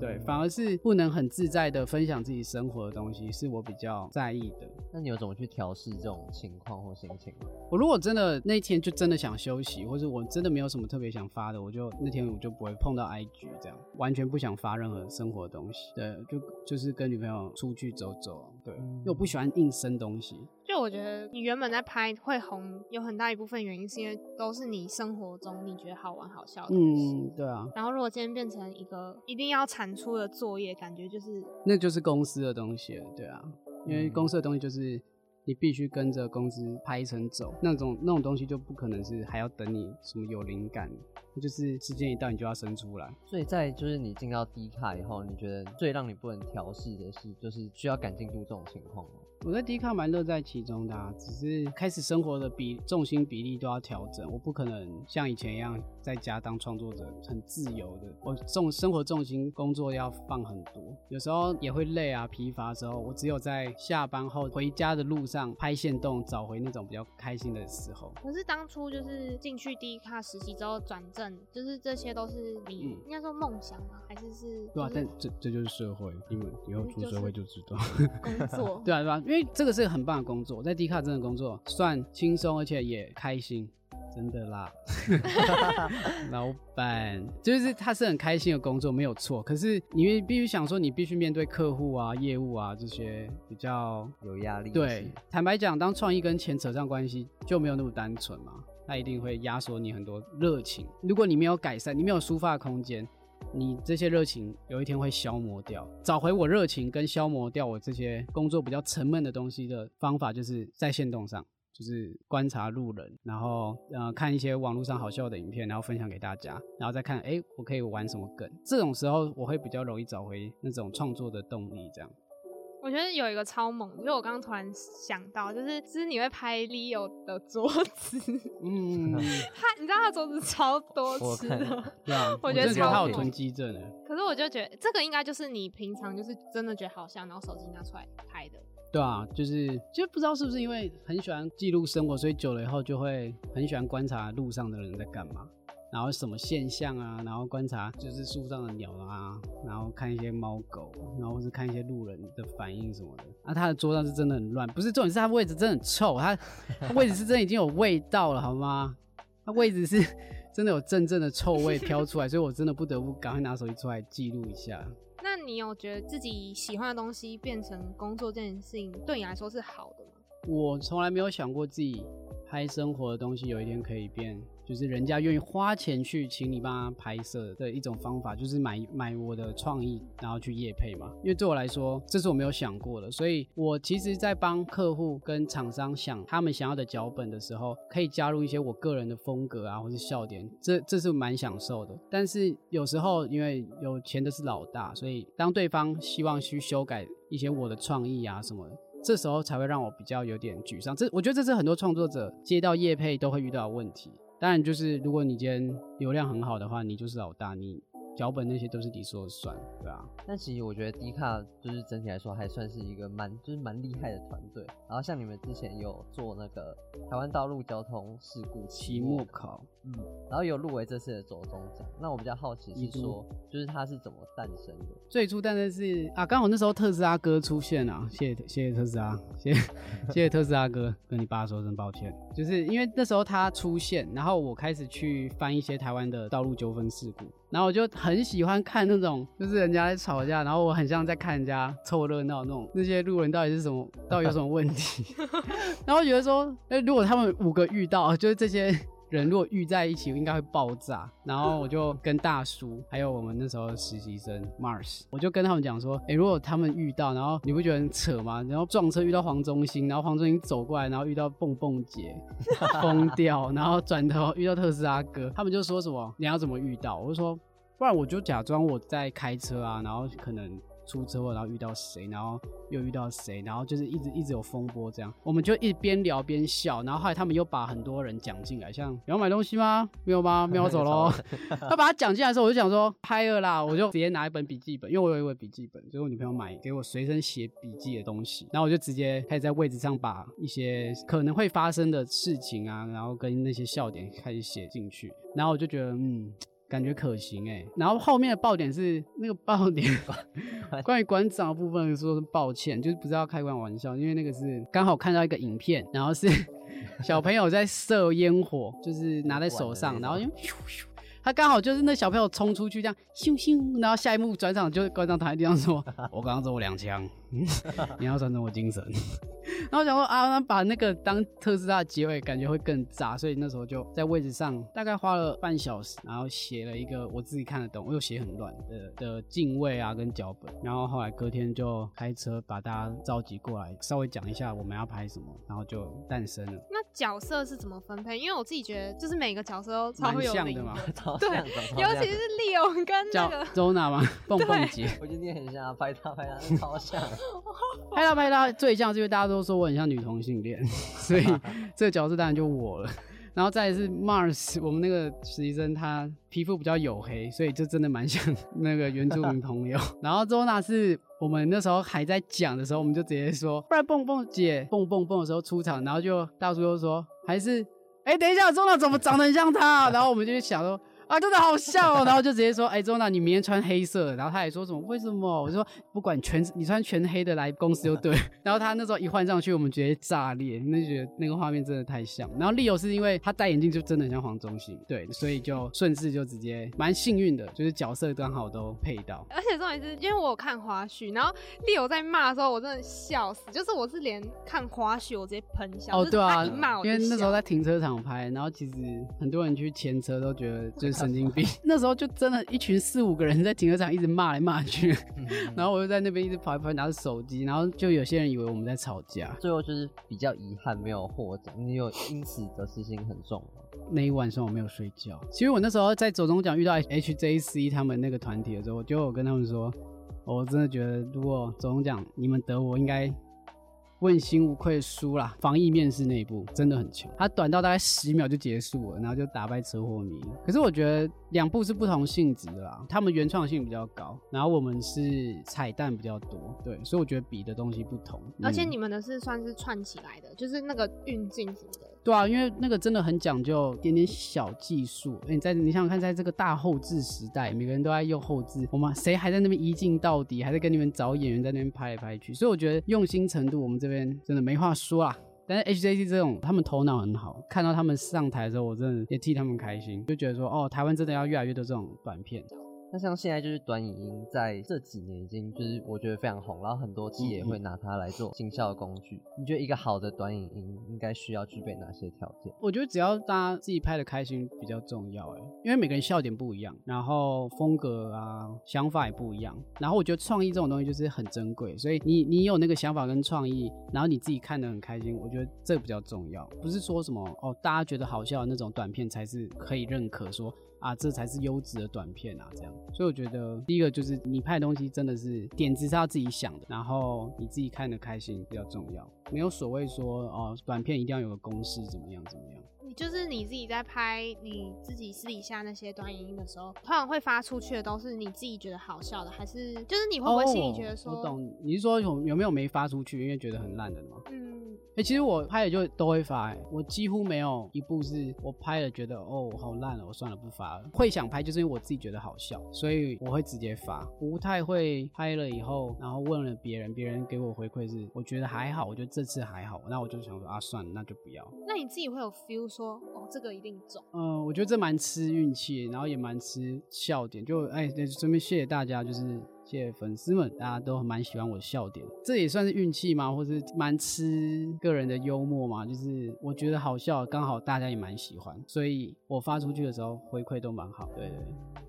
对，反而是不能很自在的分享自己生活的东西，是我比较在意的。那你有怎么去调试这种情况或心情吗？我如果真的那天就真的想休息，或者我真的没有什么特别想发的，我就那天我就不会碰到 IG 这样，完全不想发任何生活的东西。对，就就是跟女朋友出去走走。对，因为我不喜欢硬生东西。就我觉得你原本在拍会红，有很大一部分原因是因为都是你生活中你觉得好玩好笑的东西。嗯，对啊。然后如果今天变成一个一定要产出的作业，感觉就是那就是公司的东西了，对啊。因为公司的东西就是你必须跟着公司拍成走，那种那种东西就不可能是还要等你什么有灵感，就是时间一到你就要生出来。所以在就是你进到低卡以后，你觉得最让你不能调试的是，就是需要赶进度这种情况吗？我在迪卡蛮乐在其中的啊，只是开始生活的比重心比例都要调整。我不可能像以前一样在家当创作者很自由的，我重生活重心工作要放很多，有时候也会累啊疲乏的时候，我只有在下班后回家的路上拍线动，找回那种比较开心的时候。可是当初就是进去迪卡实习之后转正，就是这些都是你应该说梦想吗？还是是？对啊，但这这就是社会，因为以后出社会就知道工作。[laughs] 对啊，对啊？因为这个是个很棒的工作，在迪卡真的工作算轻松，而且也开心，真的啦。[laughs] 老板就是他是很开心的工作，没有错。可是你必须想说，你必须面对客户啊、业务啊这些比较有压力。对，坦白讲，当创意跟钱扯上关系，就没有那么单纯嘛。他一定会压缩你很多热情。如果你没有改善，你没有抒发空间。你这些热情有一天会消磨掉，找回我热情跟消磨掉我这些工作比较沉闷的东西的方法，就是在线动上，就是观察路人，然后呃看一些网络上好笑的影片，然后分享给大家，然后再看，哎，我可以玩什么梗。这种时候我会比较容易找回那种创作的动力，这样。我觉得有一个超猛，就是我刚刚突然想到，就是就是你会拍 Leo 的桌子，嗯，[laughs] 他你知道他桌子超多吃的，对啊，我觉得超他有囤积症的。可是我就觉得这个应该就是你平常就是真的觉得好像，然后手机拿出来拍的。对啊，就是就不知道是不是因为很喜欢记录生活，所以久了以后就会很喜欢观察路上的人在干嘛。然后什么现象啊？然后观察就是树上的鸟啊，然后看一些猫狗，然后或是看一些路人的反应什么的。啊，他的桌上是真的很乱，不是重点是他位置真的很臭，他，他位置是真的已经有味道了，好吗？他位置是真的有阵阵的臭味飘出来，所以我真的不得不赶快拿手机出来记录一下。那你有觉得自己喜欢的东西变成工作这件事情，对你来说是好的吗？我从来没有想过自己拍生活的东西有一天可以变。就是人家愿意花钱去请你帮他拍摄的一种方法，就是买买我的创意，然后去夜配嘛。因为对我来说，这是我没有想过的。所以我其实，在帮客户跟厂商想他们想要的脚本的时候，可以加入一些我个人的风格啊，或是笑点，这这是蛮享受的。但是有时候，因为有钱的是老大，所以当对方希望去修改一些我的创意啊什么，这时候才会让我比较有点沮丧。这我觉得这是很多创作者接到业配都会遇到的问题。当然，就是如果你今天流量很好的话，你就是老大，你脚本那些都是你说了算，对啊。但其实我觉得迪卡就是整体来说还算是一个蛮就是蛮厉害的团队。然后像你们之前有做那个台湾道路交通事故期末考，嗯，然后有入围这次的走中奖。那我比较好奇是说，就是它是怎么诞生的？最初诞生是啊，刚好那时候特斯拉哥出现啊，谢谢谢谢特斯拉，谢谢 [laughs] 谢谢特斯拉哥，跟你爸说声抱歉。就是因为那时候他出现，然后我开始去翻一些台湾的道路纠纷事故，然后我就很喜欢看那种，就是人家在吵架，然后我很像在看人家凑热闹那种，那些路人到底是什么，到底有什么问题，[laughs] 然后觉得说，哎，如果他们五个遇到，就是这些。人如果遇在一起，应该会爆炸。然后我就跟大叔，还有我们那时候的实习生 Mars，我就跟他们讲说，哎、欸，如果他们遇到，然后你不觉得很扯吗？然后撞车遇到黄忠兴，然后黄忠兴走过来，然后遇到蹦蹦姐，疯 [laughs] 掉，然后转头遇到特斯拉哥，他们就说什么？你要怎么遇到？我就说，不然我就假装我在开车啊，然后可能。出车祸，然后遇到谁，然后又遇到谁，然后就是一直一直有风波这样，我们就一边聊边笑，然后后来他们又把很多人讲进来，像你要买东西吗？没有吗？没有走 [laughs] 喽。[laughs] 他把他讲进来的时候，我就想说拍了啦，我就直接拿一本笔记本，因为我有一本笔记本，就是我女朋友买给我随身写笔记的东西，然后我就直接开始在位置上把一些可能会发生的事情啊，然后跟那些笑点开始写进去，然后我就觉得嗯。感觉可行哎、欸，然后后面的爆点是那个爆点，[laughs] 关于馆长的部分说是抱歉，就是不知道开关玩笑，因为那个是刚好看到一个影片，然后是 [laughs] 小朋友在射烟火，就是拿在手上，然后就咻咻，他刚好就是那小朋友冲出去这样咻咻，然后下一幕转场就馆长躺在地上说：“ [laughs] 我刚刚中了两枪，[laughs] 你要传承我精神。[laughs] ”然后我想说啊，那把那个当特斯拉的结尾，感觉会更炸，所以那时候就在位置上大概花了半小时，然后写了一个我自己看得懂，我又写很乱的的敬畏啊跟脚本，然后后来隔天就开车把大家召集过来，稍微讲一下我们要拍什么，然后就诞生了。那角色是怎么分配？因为我自己觉得就是每个角色都超有像的嘛，对，[laughs] 尤其是 Leo 跟那个周娜嘛，蹦蹦姐，我觉得你很像，拍他拍他超像，拍到拍到最像，是因为大家都说我很像女同性恋，所以 [laughs] 这个角色当然就我了。然后再来是 Mars，我们那个实习生，他皮肤比较黝黑，所以就真的蛮像 [laughs] 那个原住民朋友。[laughs] 然后 Zona 是我们那时候还在讲的时候，我们就直接说，不然蹦蹦姐蹦蹦蹦的时候出场，然后就大叔又说，还是哎等一下，Zona 怎么长得很像他？然后我们就想说。啊，真的好笑哦！然后就直接说，哎、欸，周娜，你明天穿黑色。然后他也说什么？为什么？我说不管全，你穿全黑的来公司就对。[laughs] 然后他那时候一换上去，我们直接炸裂，那觉得那个画面真的太像。然后 Leo 是因为他戴眼镜就真的很像黄宗兴，对，所以就顺势就直接蛮幸运的，就是角色刚好都配到。而且重点是因为我有看花絮，然后 Leo 在骂的时候，我真的笑死，就是我是连看花絮我直接喷笑。哦，对啊，骂我因为那时候在停车场拍，然后其实很多人去牵车都觉得就是神经病。[laughs] 那时候就真的，一群四五个人在停车场一直骂来骂去，然后我就在那边一直跑一跑，拿着手机，然后就有些人以为我们在吵架。最后就是比较遗憾没有获奖，你有因此得失心很重吗？那一晚上我没有睡觉。其实我那时候在走中奖遇到 HJC 他们那个团体的时候，我就有跟他们说，我真的觉得如果走中奖你们得我应该。问心无愧输啦！防疫面试那一部真的很强，它短到大概十秒就结束了，然后就打败车祸迷。可是我觉得两部是不同性质的啦，他们原创性比较高，然后我们是彩蛋比较多，对，所以我觉得比的东西不同。而且你们的是算是串起来的，嗯、就是那个运镜什么的。对啊，因为那个真的很讲究点点小技术。你在你想想看，在这个大后置时代，每个人都在用后置，我们谁还在那边一镜到底，还在跟你们找演员在那边拍来拍去。所以我觉得用心程度，我们这边真的没话说啦。但是 HJC 这种，他们头脑很好，看到他们上台的时候，我真的也替他们开心，就觉得说，哦，台湾真的要越来越多这种短片。那像现在就是短影音，在这几年已经就是我觉得非常红，然后很多企业会拿它来做行销的工具。你觉得一个好的短影音应该需要具备哪些条件？我觉得只要大家自己拍的开心比较重要，哎，因为每个人笑点不一样，然后风格啊想法也不一样，然后我觉得创意这种东西就是很珍贵，所以你你有那个想法跟创意，然后你自己看得很开心，我觉得这个比较重要，不是说什么哦大家觉得好笑的那种短片才是可以认可说。啊，这才是优质的短片啊！这样，所以我觉得第一个就是你拍的东西真的是点子是要自己想的，然后你自己看的开心比较重要，没有所谓说哦，短片一定要有个公式怎么样怎么样。你就是你自己在拍你自己私底下那些短影音的时候，通常会发出去的都是你自己觉得好笑的，还是就是你会不会心里觉得说，哦、我懂，你是说有有没有没发出去，因为觉得很烂的吗？嗯。哎、欸，其实我拍的就都会发，哎，我几乎没有一部是我拍了觉得哦好烂了，我算了不发了。会想拍就是因为我自己觉得好笑，所以我会直接发，不太会拍了以后，然后问了别人，别人给我回馈是我觉得还好，我觉得这次还好，那我就想说啊算了，那就不要。那你自己会有 feel 说哦这个一定中？嗯，我觉得这蛮吃运气，然后也蛮吃笑点。就哎，顺、欸、便谢谢大家，就是。谢谢粉丝们，大家都蛮喜欢我的笑点，这也算是运气吗？或是蛮吃个人的幽默嘛？就是我觉得好笑，刚好大家也蛮喜欢，所以我发出去的时候回馈都蛮好，对对对。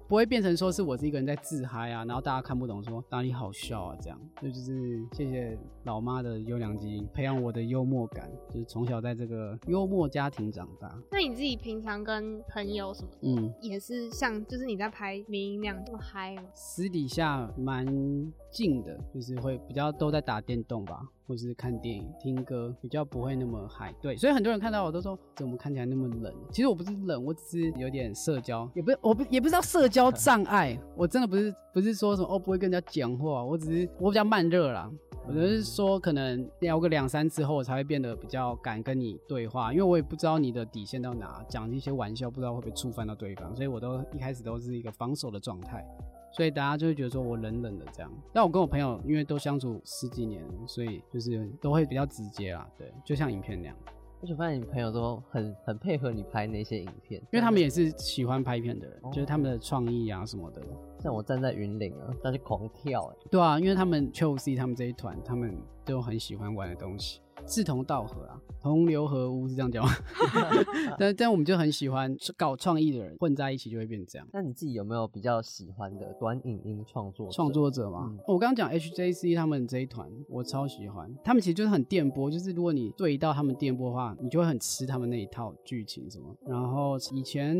不会变成说是我是一个人在自嗨啊，然后大家看不懂说哪里好笑啊，这样，就就是谢谢老妈的优良基因培养我的幽默感，就是从小在这个幽默家庭长大。那你自己平常跟朋友什么，嗯，也是像就是你在拍迷因那样这么嗨吗？私底下蛮静的，就是会比较都在打电动吧。或是看电影、听歌，比较不会那么嗨。对，所以很多人看到我都说，怎么看起来那么冷？其实我不是冷，我只是有点社交，也不是，我不也不知道社交障碍。我真的不是不是说什么哦，不会跟人家讲话，我只是我比较慢热啦。我就是说，可能聊个两三次后，我才会变得比较敢跟你对话，因为我也不知道你的底线到哪，讲一些玩笑，不知道会不会触犯到对方，所以我都一开始都是一个防守的状态。所以大家就会觉得说我冷冷的这样，但我跟我朋友因为都相处十几年，所以就是都会比较直接啦，对，就像影片那样。而且发现你朋友都很很配合你拍那些影片，因为他们也是喜欢拍片的人，就是他们的创意啊什么的。像我站在云顶啊，但是狂跳哎。对啊，因为他们 Chelsea 他们这一团，他们都很喜欢玩的东西。志同道合啊，同流合污是这样讲吗？[laughs] 但但我们就很喜欢搞创意的人混在一起就会变成这样。那你自己有没有比较喜欢的短影音创作创作者吗？嗯、我刚刚讲 HJC 他们这一团，我超喜欢。他们其实就是很电波，就是如果你对到他们电波的话，你就会很吃他们那一套剧情什么。然后以前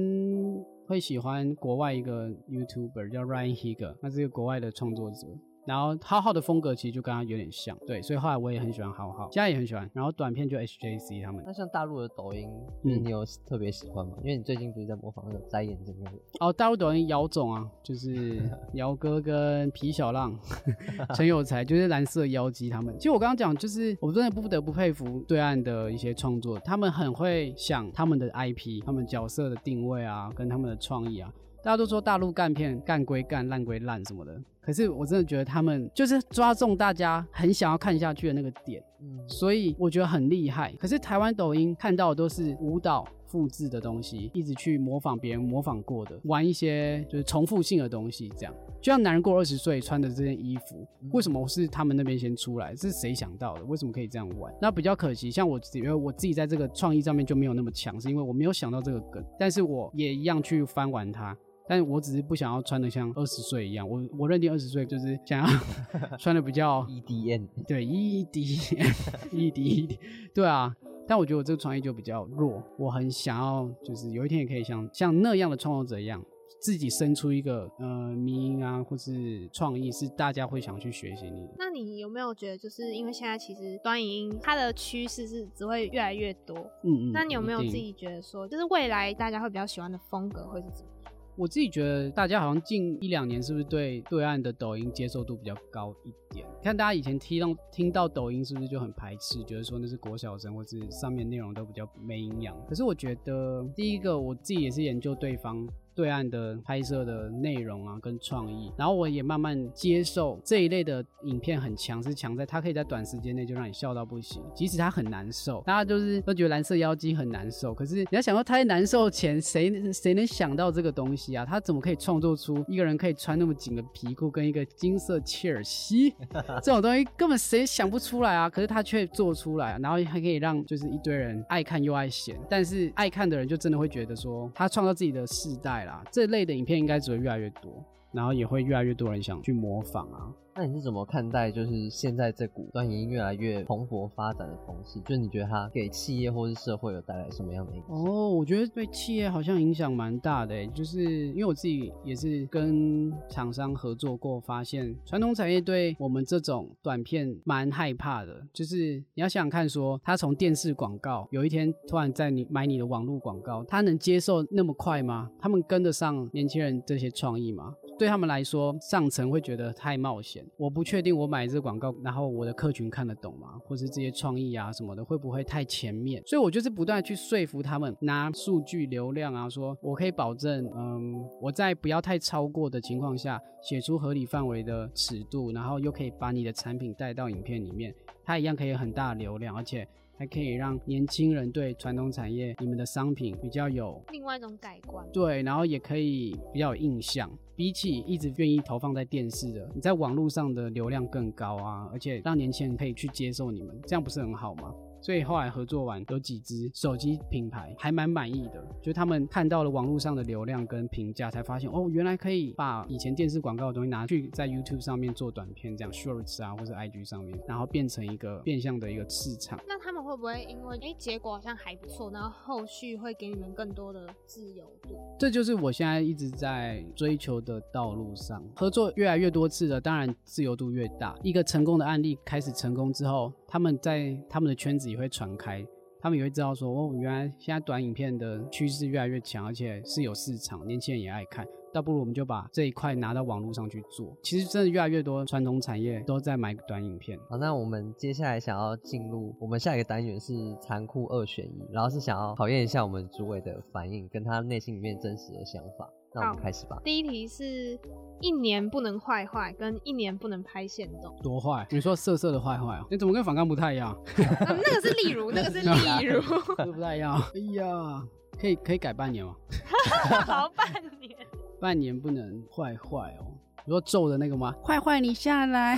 会喜欢国外一个 YouTuber 叫 Ryan Higa，他是一个国外的创作者。然后浩浩的风格其实就跟他有点像，对，所以后来我也很喜欢浩浩，现在也很喜欢。然后短片就 HJC 他们。那像大陆的抖音，嗯，你有特别喜欢吗？因为你最近不是在模仿那个摘眼镜那个？哦，大陆抖音姚总啊，就是 [laughs] 姚哥跟皮小浪、[laughs] 陈有才，就是蓝色妖姬他们。其实我刚刚讲，就是我真的不得不佩服对岸的一些创作，他们很会想他们的 IP，他们角色的定位啊，跟他们的创意啊。大家都说大陆干片干归干，烂归烂什么的。可是我真的觉得他们就是抓中大家很想要看下去的那个点，嗯，所以我觉得很厉害。可是台湾抖音看到的都是舞蹈复制的东西，一直去模仿别人模仿过的，玩一些就是重复性的东西，这样。就像男人过二十岁穿的这件衣服，为什么是他们那边先出来？是谁想到的？为什么可以这样玩？那比较可惜，像我因为我自己在这个创意上面就没有那么强，是因为我没有想到这个梗，但是我也一样去翻玩它。但我只是不想要穿的像二十岁一样，我我认定二十岁就是想要 [laughs] 穿的比较 EDM，对 EDM，EDM，对啊。但我觉得我这个创意就比较弱，我很想要就是有一天也可以像像那样的创作者一样，自己生出一个呃迷因啊，或是创意是大家会想去学习你的。那你有没有觉得，就是因为现在其实端影音它的趋势是只会越来越多，嗯嗯。那你有没有自己觉得说，就是未来大家会比较喜欢的风格会是怎么？我自己觉得，大家好像近一两年是不是对对岸的抖音接受度比较高一点？看大家以前听到听到抖音是不是就很排斥，觉得说那是国小生，或是上面内容都比较没营养？可是我觉得，第一个我自己也是研究对方。对岸的拍摄的内容啊，跟创意，然后我也慢慢接受这一类的影片很强，是强在它可以在短时间内就让你笑到不行，即使它很难受。大家就是都觉得蓝色妖姬很难受，可是你要想到他在难受前，谁谁能想到这个东西啊？他怎么可以创作出一个人可以穿那么紧的皮裤跟一个金色切尔西 [laughs] 这种东西，根本谁想不出来啊？可是他却做出来，然后还可以让就是一堆人爱看又爱嫌，但是爱看的人就真的会觉得说他创造自己的世代。这类的影片应该只会越来越多，然后也会越来越多人想去模仿啊。那你是怎么看待就是现在这股短影音越来越蓬勃发展的风气？就是你觉得它给企业或是社会有带来什么样的影响？哦，我觉得对企业好像影响蛮大的，就是因为我自己也是跟厂商合作过，发现传统产业对我们这种短片蛮害怕的。就是你要想想看说，说他从电视广告有一天突然在你买你的网络广告，他能接受那么快吗？他们跟得上年轻人这些创意吗？对他们来说，上层会觉得太冒险。我不确定我买这广告，然后我的客群看得懂吗？或是这些创意啊什么的，会不会太前面？所以我就是不断去说服他们，拿数据流量啊，说我可以保证，嗯，我在不要太超过的情况下，写出合理范围的尺度，然后又可以把你的产品带到影片里面，它一样可以有很大的流量，而且。还可以让年轻人对传统产业你们的商品比较有另外一种改观。对，然后也可以比较有印象。比起一直愿意投放在电视的，你在网络上的流量更高啊，而且让年轻人可以去接受你们，这样不是很好吗？所以后来合作完，有几支手机品牌还蛮满意的，就他们看到了网络上的流量跟评价，才发现哦，原来可以把以前电视广告的东西拿去在 YouTube 上面做短片，这样 Shorts 啊，或者 IG 上面，然后变成一个变相的一个市场。那他们会不会因为哎结果好像还不错，然后后续会给你们更多的自由度？这就是我现在一直在追求的道路上，合作越来越多次的，当然自由度越大。一个成功的案例开始成功之后，他们在他们的圈子也会传开，他们也会知道说，哦，原来现在短影片的趋势越来越强，而且是有市场，年轻人也爱看。倒不如我们就把这一块拿到网络上去做。其实真的越来越多传统产业都在买短影片。好，那我们接下来想要进入我们下一个单元是残酷二选一，然后是想要考验一下我们主委的反应跟他内心里面真实的想法。那我们开始吧。第一题是一年不能坏坏，跟一年不能拍线动。多坏？你说色色的坏坏啊？你怎么跟反刚不太一样？嗯、那个是例如，那个是例如，[laughs] 不太一样。哎呀，可以可以改半年吗？[laughs] 好，半年。[laughs] 半年不能坏坏哦，你说皱的那个吗？坏坏你下来，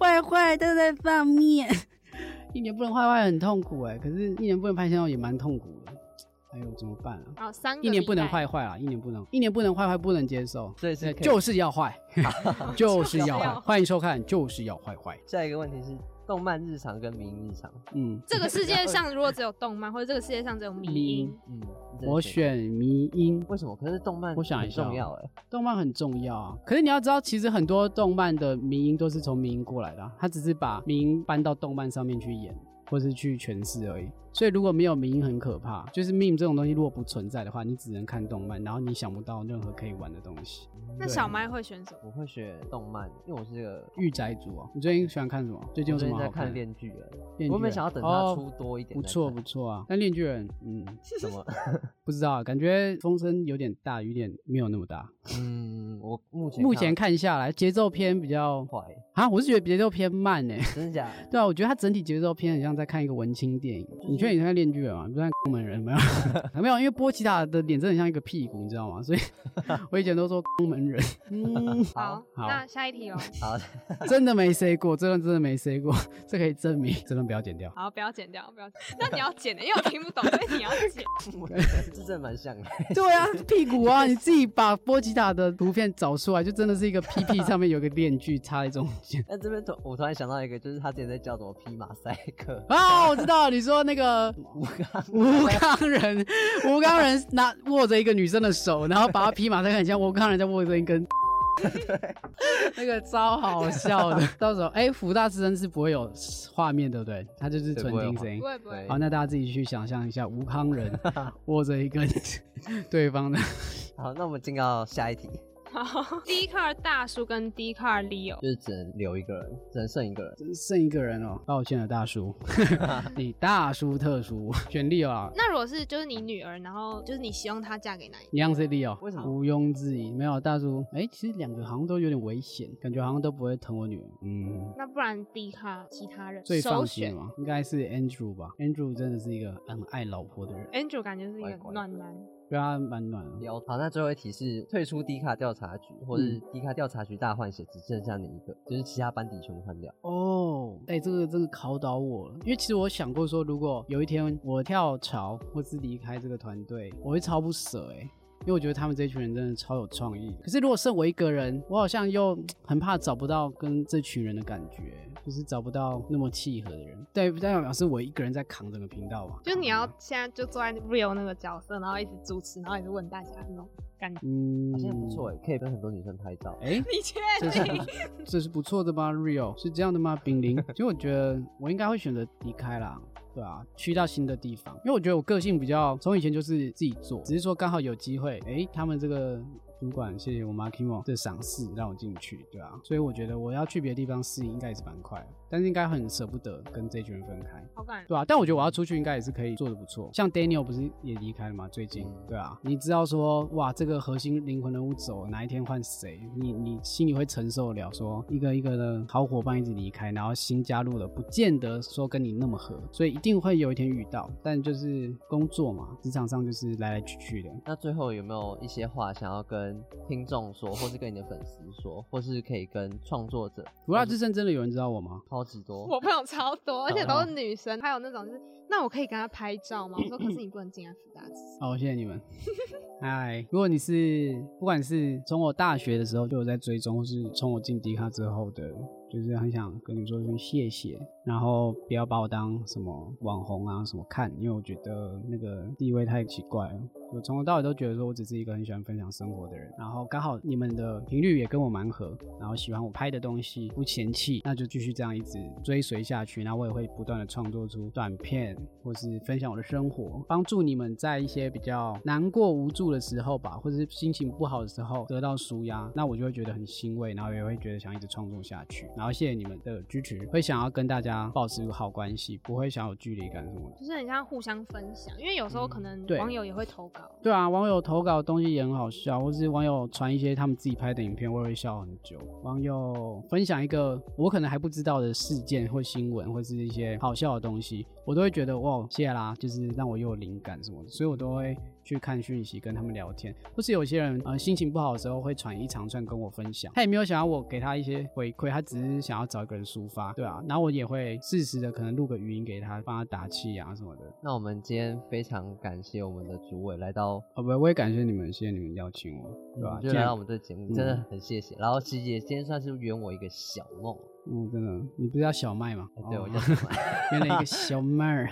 坏坏都在上面。一年不能坏坏很痛苦哎，可是一年不能拍线动也蛮痛苦的。哎呦，怎么办啊？啊，三个一年不能坏坏啊，一年不能，一年不能坏坏不能接受，所以是就是要坏，[laughs] 就是要坏。欢迎收看，就是要坏坏。下一个问题是。动漫日常跟迷音日常，嗯，这个世界上如果只有动漫，或者这个世界上只有迷音，嗯，我选迷音。为什么？可是动漫，我想很重要哎，动漫很重要啊。可是你要知道，其实很多动漫的迷音都是从迷音过来的，他只是把迷音搬到动漫上面去演，或是去诠释而已。所以如果没有迷因很可怕，就是 meme 这种东西如果不存在的话，你只能看动漫，然后你想不到任何可以玩的东西。那小麦会选什么？我会选动漫，因为我是个御宅族啊。你最近喜欢看什么？最近有什么好看？在看恋巨人。我没想要等他出多一点。不错不错啊。但恋巨人，嗯，[laughs] 什么？[laughs] 不知道，感觉风声有点大，有点没有那么大。嗯，我目前目前看下来，节奏偏比较快啊。我是觉得节奏偏慢诶。真的假的？[laughs] 对啊，我觉得它整体节奏偏很像在看一个文青电影。你确定你在看链锯人吗？不像宫门人没有？[laughs] 没有，因为波奇塔的脸真的很像一个屁股，你知道吗？所以 [laughs] 我以前都说宫门人。[laughs] 嗯，好，好，那下一题哦。好，真的没 say 过，这段真的没 say 过，这可以证明，这段不要剪掉。好，不要剪掉，不要。那你要剪的，因为我听不懂，所以你要剪。这真的蛮像的。对啊，屁股啊，你自己把波奇塔的图片找出来，就真的是一个屁屁上面有个链锯插在中间。那这边突我突然想到一个，就是他之前在教怎么劈马赛克。啊，我知道，你说那个吴刚，吴刚人，[laughs] 吴刚人拿握着一个女生的手，然后把他劈马赛克，很像吴刚人在握着一根。[laughs] 对，那个超好笑的。[laughs] 到时候，哎、欸，福大之声是不会有画面，对不对？他就是纯听声音。不会不会。好，那大家自己去想象一下，吴康人握着一根对方的。好，那我们进到下一题。好，Dcard 大叔跟 Dcard Leo 就是只能留一个人，只能剩一个人，只剩一个人哦。抱歉了，大叔，[laughs] 你大叔特殊选 Leo 啊。那如果是就是你女儿，然后就是你希望她嫁给哪一个？一样是 Leo，为什么？毋庸置疑，没有大叔。哎、欸，其实两个好像都有点危险，感觉好像都不会疼我女儿。嗯，那不然 Dcard 其他人最放心的嘛，应该是 Andrew 吧？Andrew 真的是一个很爱老婆的人。Andrew 感觉是一个暖男。对啊，蛮暖的。好，那最后一题是退出 D 卡调查局，或者是 D 卡调查局大换血，只剩下你一个，就是其他班底全部换掉。哦，哎，这个真的考倒我了，因为其实我想过说，如果有一天我跳槽或是离开这个团队，我会超不舍哎。因为我觉得他们这群人真的超有创意，可是如果剩我一个人，我好像又很怕找不到跟这群人的感觉，就是找不到那么契合的人。对，不代表是我一个人在扛整个频道嘛。就你要现在就坐在 Real 那个角色，然后一直主持，然后一直问大家那种感觉。嗯，好像不错哎，可以跟很多女生拍照。哎、欸，你确定？这是不错的吗？Real 是这样的吗？冰凌，[laughs] 其实我觉得我应该会选择离开啦。对啊，去到新的地方，因为我觉得我个性比较从以前就是自己做，只是说刚好有机会，哎，他们这个主管，谢谢我妈 Kimo 的赏识，让我进去，对啊，所以我觉得我要去别的地方适应，应该也是蛮快的，但是应该很舍不得跟这群人分开，好感人，对啊，但我觉得我要出去，应该也是可以做的不错。像 Daniel 不是也离开了吗？最近，对啊，你知道说，哇，这个核心灵魂人物走，哪一天换谁？你你心里会承受得了说一个一个的好伙伴一直离开，然后新加入的不见得说跟你那么合，所以一定会有一天遇到，但就是工作嘛，职场上就是来来去去的。那最后有没有一些话想要跟听众说，或是跟你的粉丝说，或是可以跟创作者？福大之声真的有人知道我吗？超级多，我朋友超多，而且都是女生，还有那种就是，那我可以跟他拍照吗？我说可是你不能进来福大之声。好，谢谢你们。嗨，如果你是不管是从我大学的时候就有在追踪，或是从我进迪卡之后的。就是很想跟你说声谢谢，然后不要把我当什么网红啊什么看，因为我觉得那个地位太奇怪了。我从头到尾都觉得说我只是一个很喜欢分享生活的人，然后刚好你们的频率也跟我蛮合，然后喜欢我拍的东西不嫌弃，那就继续这样一直追随下去。那我也会不断的创作出短片，或是分享我的生活，帮助你们在一些比较难过无助的时候吧，或者是心情不好的时候得到舒压，那我就会觉得很欣慰，然后也会觉得想一直创作下去。然后谢谢你们的支持，会想要跟大家保持好关系，不会想有距离感什么的，就是很像互相分享，因为有时候可能网友也会投稿。对啊，网友投稿的东西也很好笑，或是网友传一些他们自己拍的影片，我也会笑很久。网友分享一个我可能还不知道的事件或新闻，或是一些好笑的东西，我都会觉得哇，谢啦，就是让我又有灵感什么的，所以我都会。去看讯息，跟他们聊天，或是有些人呃心情不好的时候会传一长串跟我分享，他也没有想要我给他一些回馈，他只是想要找一个人抒发，对啊，然后我也会适时的可能录个语音给他，帮他打气啊什么的。那我们今天非常感谢我们的主委来到，哦不，我也感谢你们，谢谢你们邀请我，对吧？就来到我们这节目，真的很谢谢。然后其实也今天算是圆我一个小梦，嗯，真的，你不是叫小麦吗？对，我叫小麦，[laughs] 圆了一个小麦。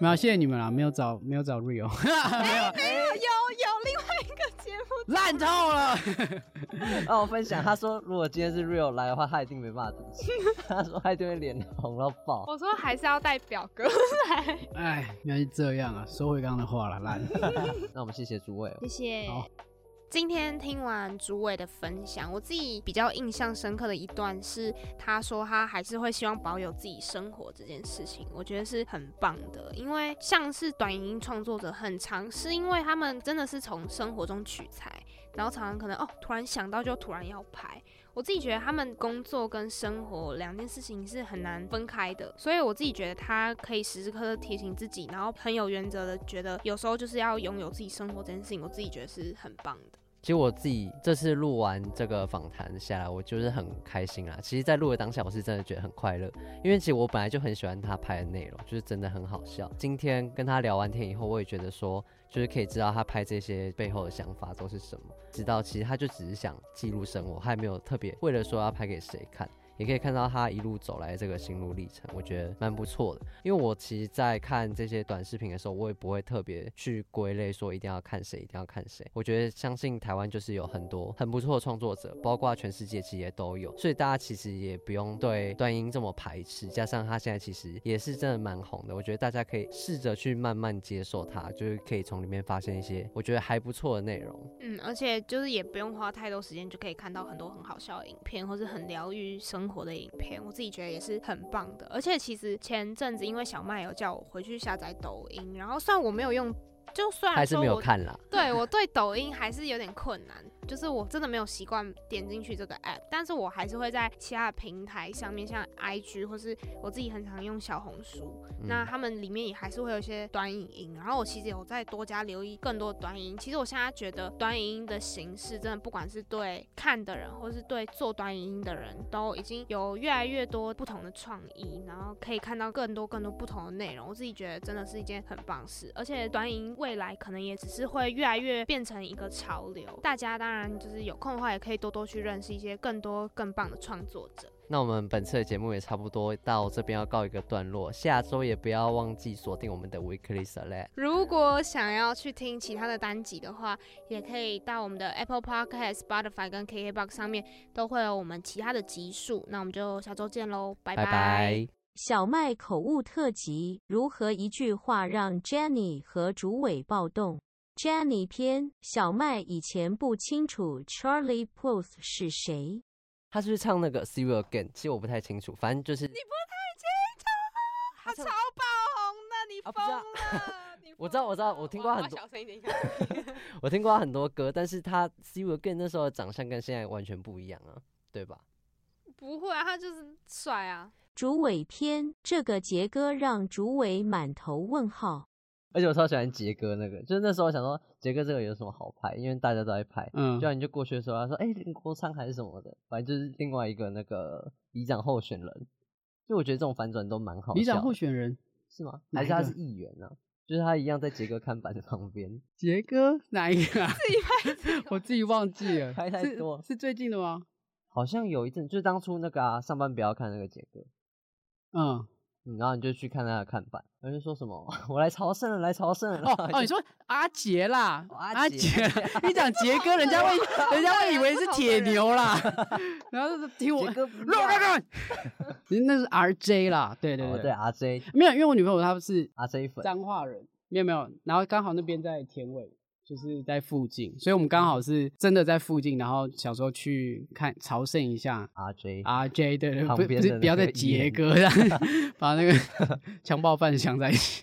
没有，谢谢你们啦，没有找没有找 Real，[laughs] 没有没有有有另外一个节目烂透了。让我分享，他说如果今天是 Real 来的话，他一定没办法主持。[laughs] 他说他一定会脸红到爆。我说还是要带表哥来。哎，原来是这样啊，收回刚刚的话了，烂。那我们谢谢诸位，谢谢。今天听完诸位的分享，我自己比较印象深刻的一段是，他说他还是会希望保有自己生活这件事情，我觉得是很棒的。因为像是短影音创作者很常，是因为他们真的是从生活中取材，然后常常可能哦突然想到就突然要拍。我自己觉得他们工作跟生活两件事情是很难分开的，所以我自己觉得他可以时时刻刻提醒自己，然后很有原则的觉得有时候就是要拥有自己生活这件事情，我自己觉得是很棒的。其实我自己这次录完这个访谈下来，我就是很开心啦。其实，在录的当下，我是真的觉得很快乐，因为其实我本来就很喜欢他拍的内容，就是真的很好笑。今天跟他聊完天以后，我也觉得说，就是可以知道他拍这些背后的想法都是什么，知道其实他就只是想记录生活，他也没有特别为了说要拍给谁看。也可以看到他一路走来这个心路历程，我觉得蛮不错的。因为我其实，在看这些短视频的时候，我也不会特别去归类说一定要看谁，一定要看谁。我觉得相信台湾就是有很多很不错的创作者，包括全世界其实也都有，所以大家其实也不用对段音这么排斥。加上他现在其实也是真的蛮红的，我觉得大家可以试着去慢慢接受他，就是可以从里面发现一些我觉得还不错的内容。嗯，而且就是也不用花太多时间就可以看到很多很好笑的影片，或是很疗愈生活的影片，我自己觉得也是很棒的。而且其实前阵子因为小麦有叫我回去下载抖音，然后虽然我没有用，就算还是没有看啦。对，我对抖音还是有点困难。就是我真的没有习惯点进去这个 app，但是我还是会在其他的平台上面，像 IG 或是我自己很常用小红书，嗯、那他们里面也还是会有一些短影音。然后我其实有在多加留意更多的短影音。其实我现在觉得短影音的形式真的不管是对看的人，或是对做短影音的人都已经有越来越多不同的创意，然后可以看到更多更多不同的内容。我自己觉得真的是一件很棒事，而且短影音未来可能也只是会越来越变成一个潮流，大家当然。就是有空的话，也可以多多去认识一些更多更棒的创作者。那我们本次的节目也差不多到这边要告一个段落，下周也不要忘记锁定我们的 Weekly Select。如果想要去听其他的单集的话，也可以到我们的 Apple Podcast、Spotify 跟 KKBox 上面都会有我们其他的集数。那我们就下周见喽，拜拜。拜拜。小麦口误特辑：如何一句话让 Jenny 和主委暴动？Jenny 篇，小麦以前不清楚 Charlie Puth 是谁。他是不是唱那个 See You Again？其实我不太清楚，反正就是你不太清楚，他超爆红的，你 [laughs] 疯了。我知道，我知道，我听过很多。小声一点。[laughs] 我听过他很多歌，但是他 See You Again 那时候的长相跟现在完全不一样啊，对吧？不会啊，他就是帅啊。竹尾篇，这个杰哥让竹尾满头问号。而且我超喜欢杰哥那个，就是那时候我想说杰哥这个有什么好拍，因为大家都在拍，嗯，就你就过去的时候，他说，哎、欸，林国昌还是什么的，反正就是另外一个那个里长候选人。就我觉得这种反转都蛮好笑。里长候选人是吗？还是他是议员呢、啊？就是他一样在杰哥看板的旁边。[laughs] 杰哥哪一个、啊？自己拍，[laughs] 我自己忘记了，[laughs] 拍太多是。是最近的吗？好像有一阵，就是当初那个啊，上班不要看那个杰哥。嗯。然后你就去看他的看板，然后就说什么“ [laughs] 我来朝圣了，来朝圣了”。哦哦，你说阿杰啦，[laughs] 哦、阿杰，[laughs] 你讲杰哥，人家会人家会以为是铁牛啦。然后就是听我杰哥不乱乱乱，那是 RJ 啦，对对对、哦、对 RJ 没有，因为我女朋友她不是 RJ 粉，彰化人，没有没有，然后刚好那边在田尾。就是在附近，所以我们刚好是真的在附近，然后小时候去看朝圣一下。RJ RJ 对对，不不是不要再杰哥 [laughs] 把那个 [laughs] 强暴犯想在一起。